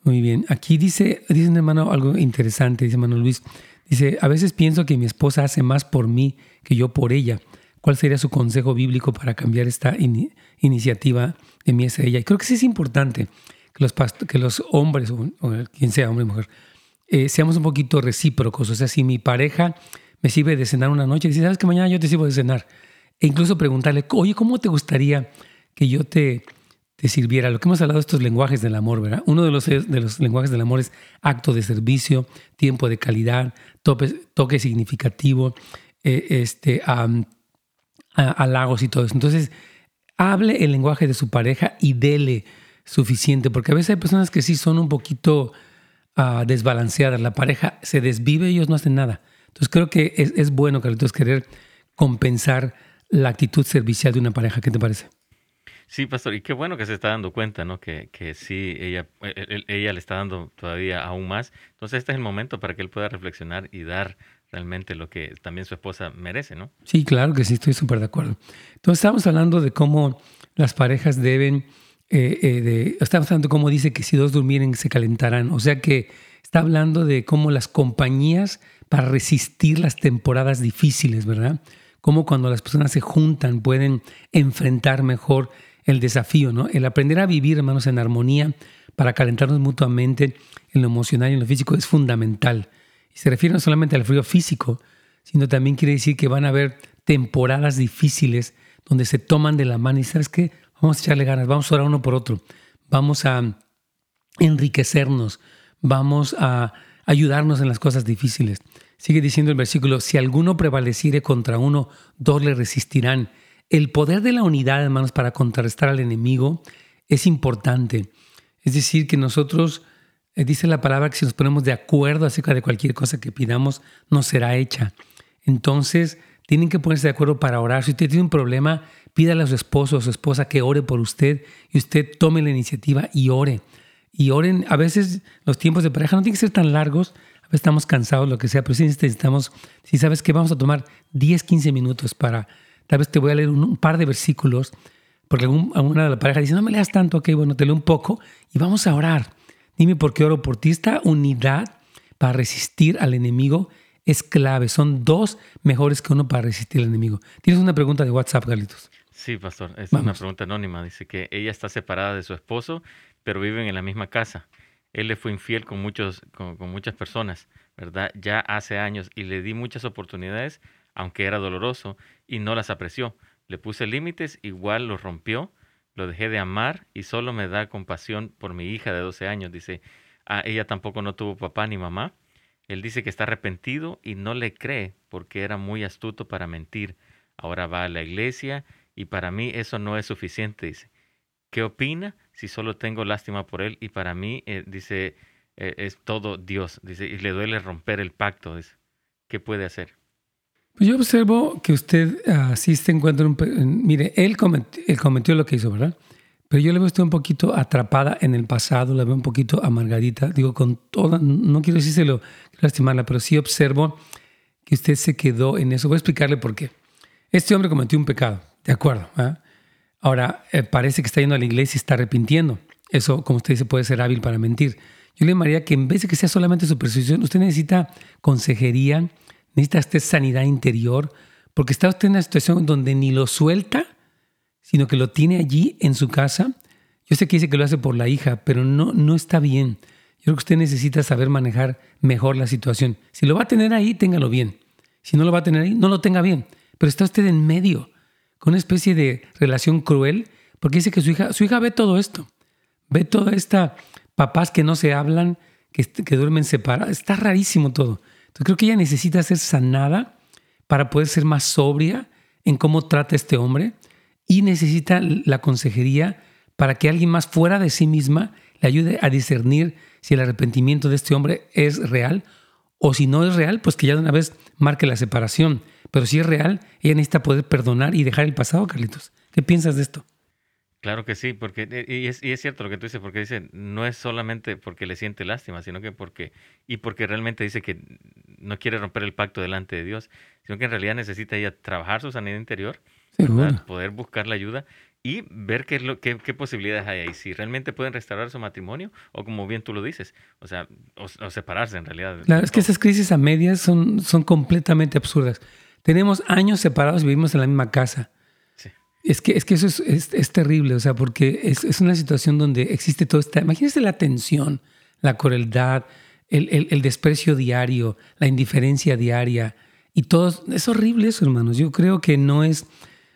Muy bien. Aquí dice, dice un hermano algo interesante, dice hermano Luis. Dice, a veces pienso que mi esposa hace más por mí que yo por ella. ¿Cuál sería su consejo bíblico para cambiar esta iniciativa de mí hacia ella? Y creo que sí es importante que los, que los hombres, o, quien sea, hombre o mujer, eh, seamos un poquito recíprocos. O sea, si mi pareja me sirve de cenar una noche. Dice, ¿sabes que mañana yo te sirvo de cenar? E incluso preguntarle, oye, ¿cómo te gustaría que yo te, te sirviera. Lo que hemos hablado de estos lenguajes del amor, ¿verdad? Uno de los, de los lenguajes del amor es acto de servicio, tiempo de calidad, toque, toque significativo, eh, este, halagos y todo eso. Entonces, hable el lenguaje de su pareja y dele suficiente, porque a veces hay personas que sí son un poquito uh, desbalanceadas. La pareja se desvive y ellos no hacen nada. Entonces, creo que es, es bueno, Carlitos, querer compensar la actitud servicial de una pareja. ¿Qué te parece? Sí, pastor, y qué bueno que se está dando cuenta, ¿no? Que, que sí, ella, e, e, ella le está dando todavía aún más. Entonces este es el momento para que él pueda reflexionar y dar realmente lo que también su esposa merece, ¿no? Sí, claro que sí, estoy súper de acuerdo. Entonces estamos hablando de cómo las parejas deben, eh, eh, de, estamos hablando de cómo dice que si dos durmieren se calentarán. O sea que está hablando de cómo las compañías para resistir las temporadas difíciles, ¿verdad? Cómo cuando las personas se juntan pueden enfrentar mejor el desafío, ¿no? El aprender a vivir, hermanos, en armonía para calentarnos mutuamente en lo emocional y en lo físico es fundamental. Y se refiere no solamente al frío físico, sino también quiere decir que van a haber temporadas difíciles donde se toman de la mano y sabes qué, vamos a echarle ganas, vamos a orar uno por otro, vamos a enriquecernos, vamos a ayudarnos en las cosas difíciles. Sigue diciendo el versículo, si alguno prevaleciere contra uno, dos le resistirán. El poder de la unidad, hermanos, para contrarrestar al enemigo es importante. Es decir, que nosotros, eh, dice la palabra, que si nos ponemos de acuerdo acerca de cualquier cosa que pidamos, nos será hecha. Entonces, tienen que ponerse de acuerdo para orar. Si usted tiene un problema, pídale a su esposo o su esposa que ore por usted y usted tome la iniciativa y ore. Y oren, a veces los tiempos de pareja no tienen que ser tan largos, a veces estamos cansados, lo que sea, pero sí necesitamos, si sabes que vamos a tomar 10, 15 minutos para Tal vez te voy a leer un, par de versículos, porque alguna de la pareja dice, no me leas tanto, ok, bueno, te leo un poco y vamos a orar. Dime por qué oro por ti. Esta unidad para resistir al enemigo es clave. Son dos mejores que uno para resistir al enemigo. Tienes una pregunta de WhatsApp, Carlitos. Sí, pastor. Es una pregunta anónima. Dice que ella está separada de su esposo, pero viven en la misma casa. Él le fue infiel con, muchos, con muchas personas, ¿verdad? Ya hace años y le di muchas oportunidades, aunque era doloroso, y no las apreció. Le puse límites, igual los rompió, lo dejé de amar y solo me da compasión por mi hija de 12 años. Dice, ah, ella tampoco no tuvo papá ni mamá. Él dice que está arrepentido y no le cree porque era muy astuto para mentir. Ahora va a la iglesia y para mí eso no es suficiente, dice. ¿Qué opina si solo tengo lástima por él y para mí, eh, dice, eh, es todo Dios, dice, y le duele romper el pacto, dice. ¿Qué puede hacer? Pues yo observo que usted así se encuentra un... Mire, él cometió, lo que hizo, ¿verdad? Pero yo le veo usted un poquito atrapada en el pasado, la veo un poquito amargadita. Digo, con toda, no quiero decírselo, quiero lastimarla, pero sí observo que usted se quedó en eso. Voy a explicarle por qué. Este hombre cometió un pecado, de acuerdo. Ahora, eh, parece que está yendo a la iglesia y está arrepintiendo. Eso, como usted dice, puede ser hábil para mentir. Yo le llamaría que en vez de que sea solamente su percepción, usted necesita consejería, necesita usted sanidad interior, porque está usted en una situación donde ni lo suelta, sino que lo tiene allí en su casa. Yo sé que dice que lo hace por la hija, pero no, no está bien. Yo creo que usted necesita saber manejar mejor la situación. Si lo va a tener ahí, téngalo bien. Si no lo va a tener ahí, no lo tenga bien. Pero está usted en medio, con una especie de relación cruel, porque dice que su hija, su hija ve todo esto. Ve toda esta papás que no se hablan, que, que duermen separados. Está rarísimo todo. Creo que ella necesita ser sanada para poder ser más sobria en cómo trata a este hombre y necesita la consejería para que alguien más fuera de sí misma le ayude a discernir si el arrepentimiento de este hombre es real o si no es real, pues que ya de una vez marque la separación. Pero si es real, ella necesita poder perdonar y dejar el pasado, Carlitos. ¿Qué piensas de esto? Claro que sí, porque eh, y es, y es, cierto lo que tú dices, porque dice, no es solamente porque le siente lástima, sino que porque, y porque realmente dice que no quiere romper el pacto delante de Dios, sino que en realidad necesita ella trabajar su sanidad interior, poder buscar la ayuda y ver qué, es lo, qué, qué, posibilidades hay ahí, si realmente pueden restaurar su matrimonio o como bien tú lo dices, o sea, o, separarse en realidad. Claro, es que esas crisis a medias son, son completamente absurdas. Tenemos años separados, vivimos en la misma casa es que, es que eso es, es, terrible, o sea, porque es, es, una situación donde existe todo esta... Imagínese la tensión, la crueldad, el, el, el, desprecio diario, la indiferencia diaria y todo. Es horrible eso, hermanos. Yo creo que no es...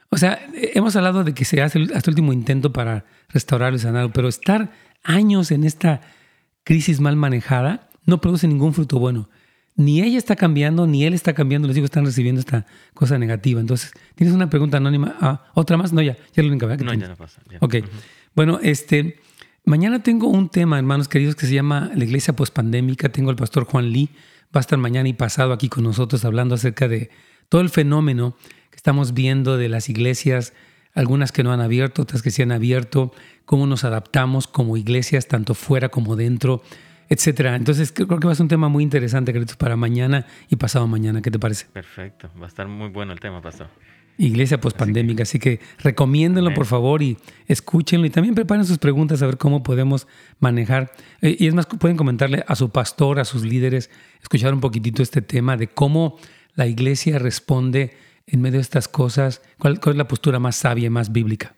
O sea, hemos hablado de que se hace hasta el último intento para restaurar y sanar, pero estar años en esta crisis mal manejada no produce ningún fruto bueno. Ni ella está cambiando, ni él está cambiando, los hijos están recibiendo esta cosa negativa. Entonces, ¿tienes una pregunta anónima? Ah, ¿Otra más? No, ya, ya es la única, ¿verdad? No, ya no pasa. Ok. Bueno, este, mañana tengo un tema, hermanos queridos, que se llama la iglesia pospandémica. Tengo al pastor Juan Lee, va a estar mañana y pasado aquí con nosotros hablando acerca de todo el fenómeno que estamos viendo de las iglesias, algunas que no han abierto, otras que sí han abierto, cómo nos adaptamos como iglesias, tanto fuera como dentro etcétera. Entonces creo que va a ser un tema muy interesante, para mañana y pasado mañana. ¿Qué te parece? Perfecto, va a estar muy bueno el tema, pastor. Iglesia pospandémica, así que, así que recomiéndenlo por favor y escúchenlo y también preparen sus preguntas a ver cómo podemos manejar. Eh, y es más, pueden comentarle a su pastor, a sus líderes, escuchar un poquitito este tema de cómo la iglesia responde en medio de estas cosas, cuál, cuál es la postura más sabia y más bíblica.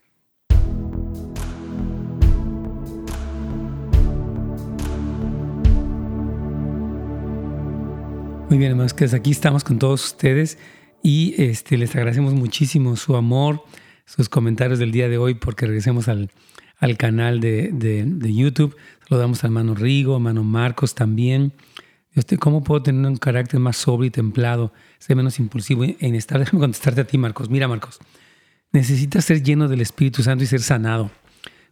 Muy bien, hermanos, que aquí estamos con todos ustedes y este, les agradecemos muchísimo su amor, sus comentarios del día de hoy, porque regresemos al, al canal de, de, YouTube. Saludamos a hermano Rigo, hermano Marcos también. ¿Cómo puedo tener un carácter más sobrio y templado, ser menos impulsivo en estar? <laughs> Déjame contestarte a ti, Marcos. Mira, Marcos, necesitas ser lleno del Espíritu Santo y ser sanado,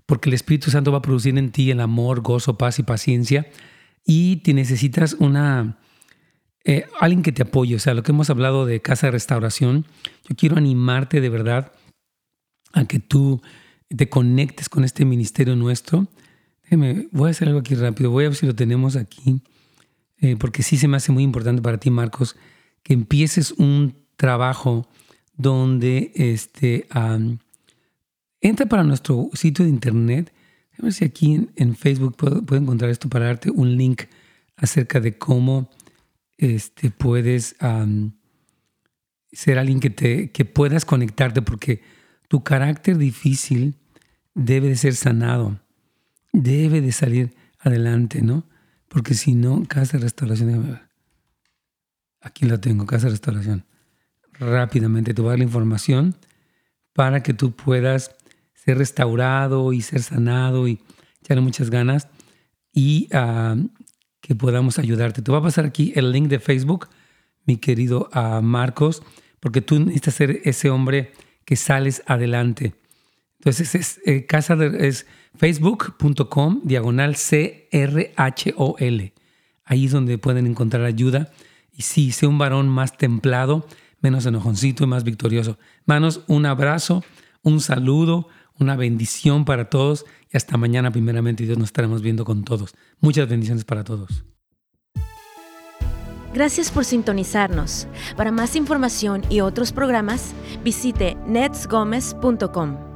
porque el Espíritu Santo va a producir en ti el amor, gozo, paz y paciencia, y te necesitas una eh, alguien que te apoye, o sea, lo que hemos hablado de casa de restauración, yo quiero animarte de verdad a que tú te conectes con este ministerio nuestro. Déjame, voy a hacer algo aquí rápido, voy a ver si lo tenemos aquí, eh, porque sí se me hace muy importante para ti, Marcos, que empieces un trabajo donde este, entra para nuestro sitio de internet. A ver si aquí en, Facebook puedo, puedo, encontrar esto para darte un link acerca de cómo este, puedes ser alguien que, te, que puedas conectarte porque tu carácter difícil debe de ser sanado, debe de salir adelante, ¿no? Porque si no, casa de restauración, aquí lo tengo, casa de restauración. Rápidamente te a dar la información para que tú puedas ser restaurado y ser sanado y echarle muchas ganas y que podamos ayudarte. Te va a pasar aquí el link de Facebook, mi querido uh, Marcos, porque tú necesitas ser ese hombre que sales adelante. Entonces es, eh, casa es facebook.com diagonal C-R-H-O-L. Ahí es donde pueden encontrar ayuda. Y sí, sé un varón más templado, menos enojoncito y más victorioso. Manos, un abrazo, un saludo, una bendición para todos y hasta mañana primeramente Dios nos estaremos viendo con todos. Muchas bendiciones para todos. Gracias por sintonizarnos. Para más información y otros programas, visite netsgomez.com.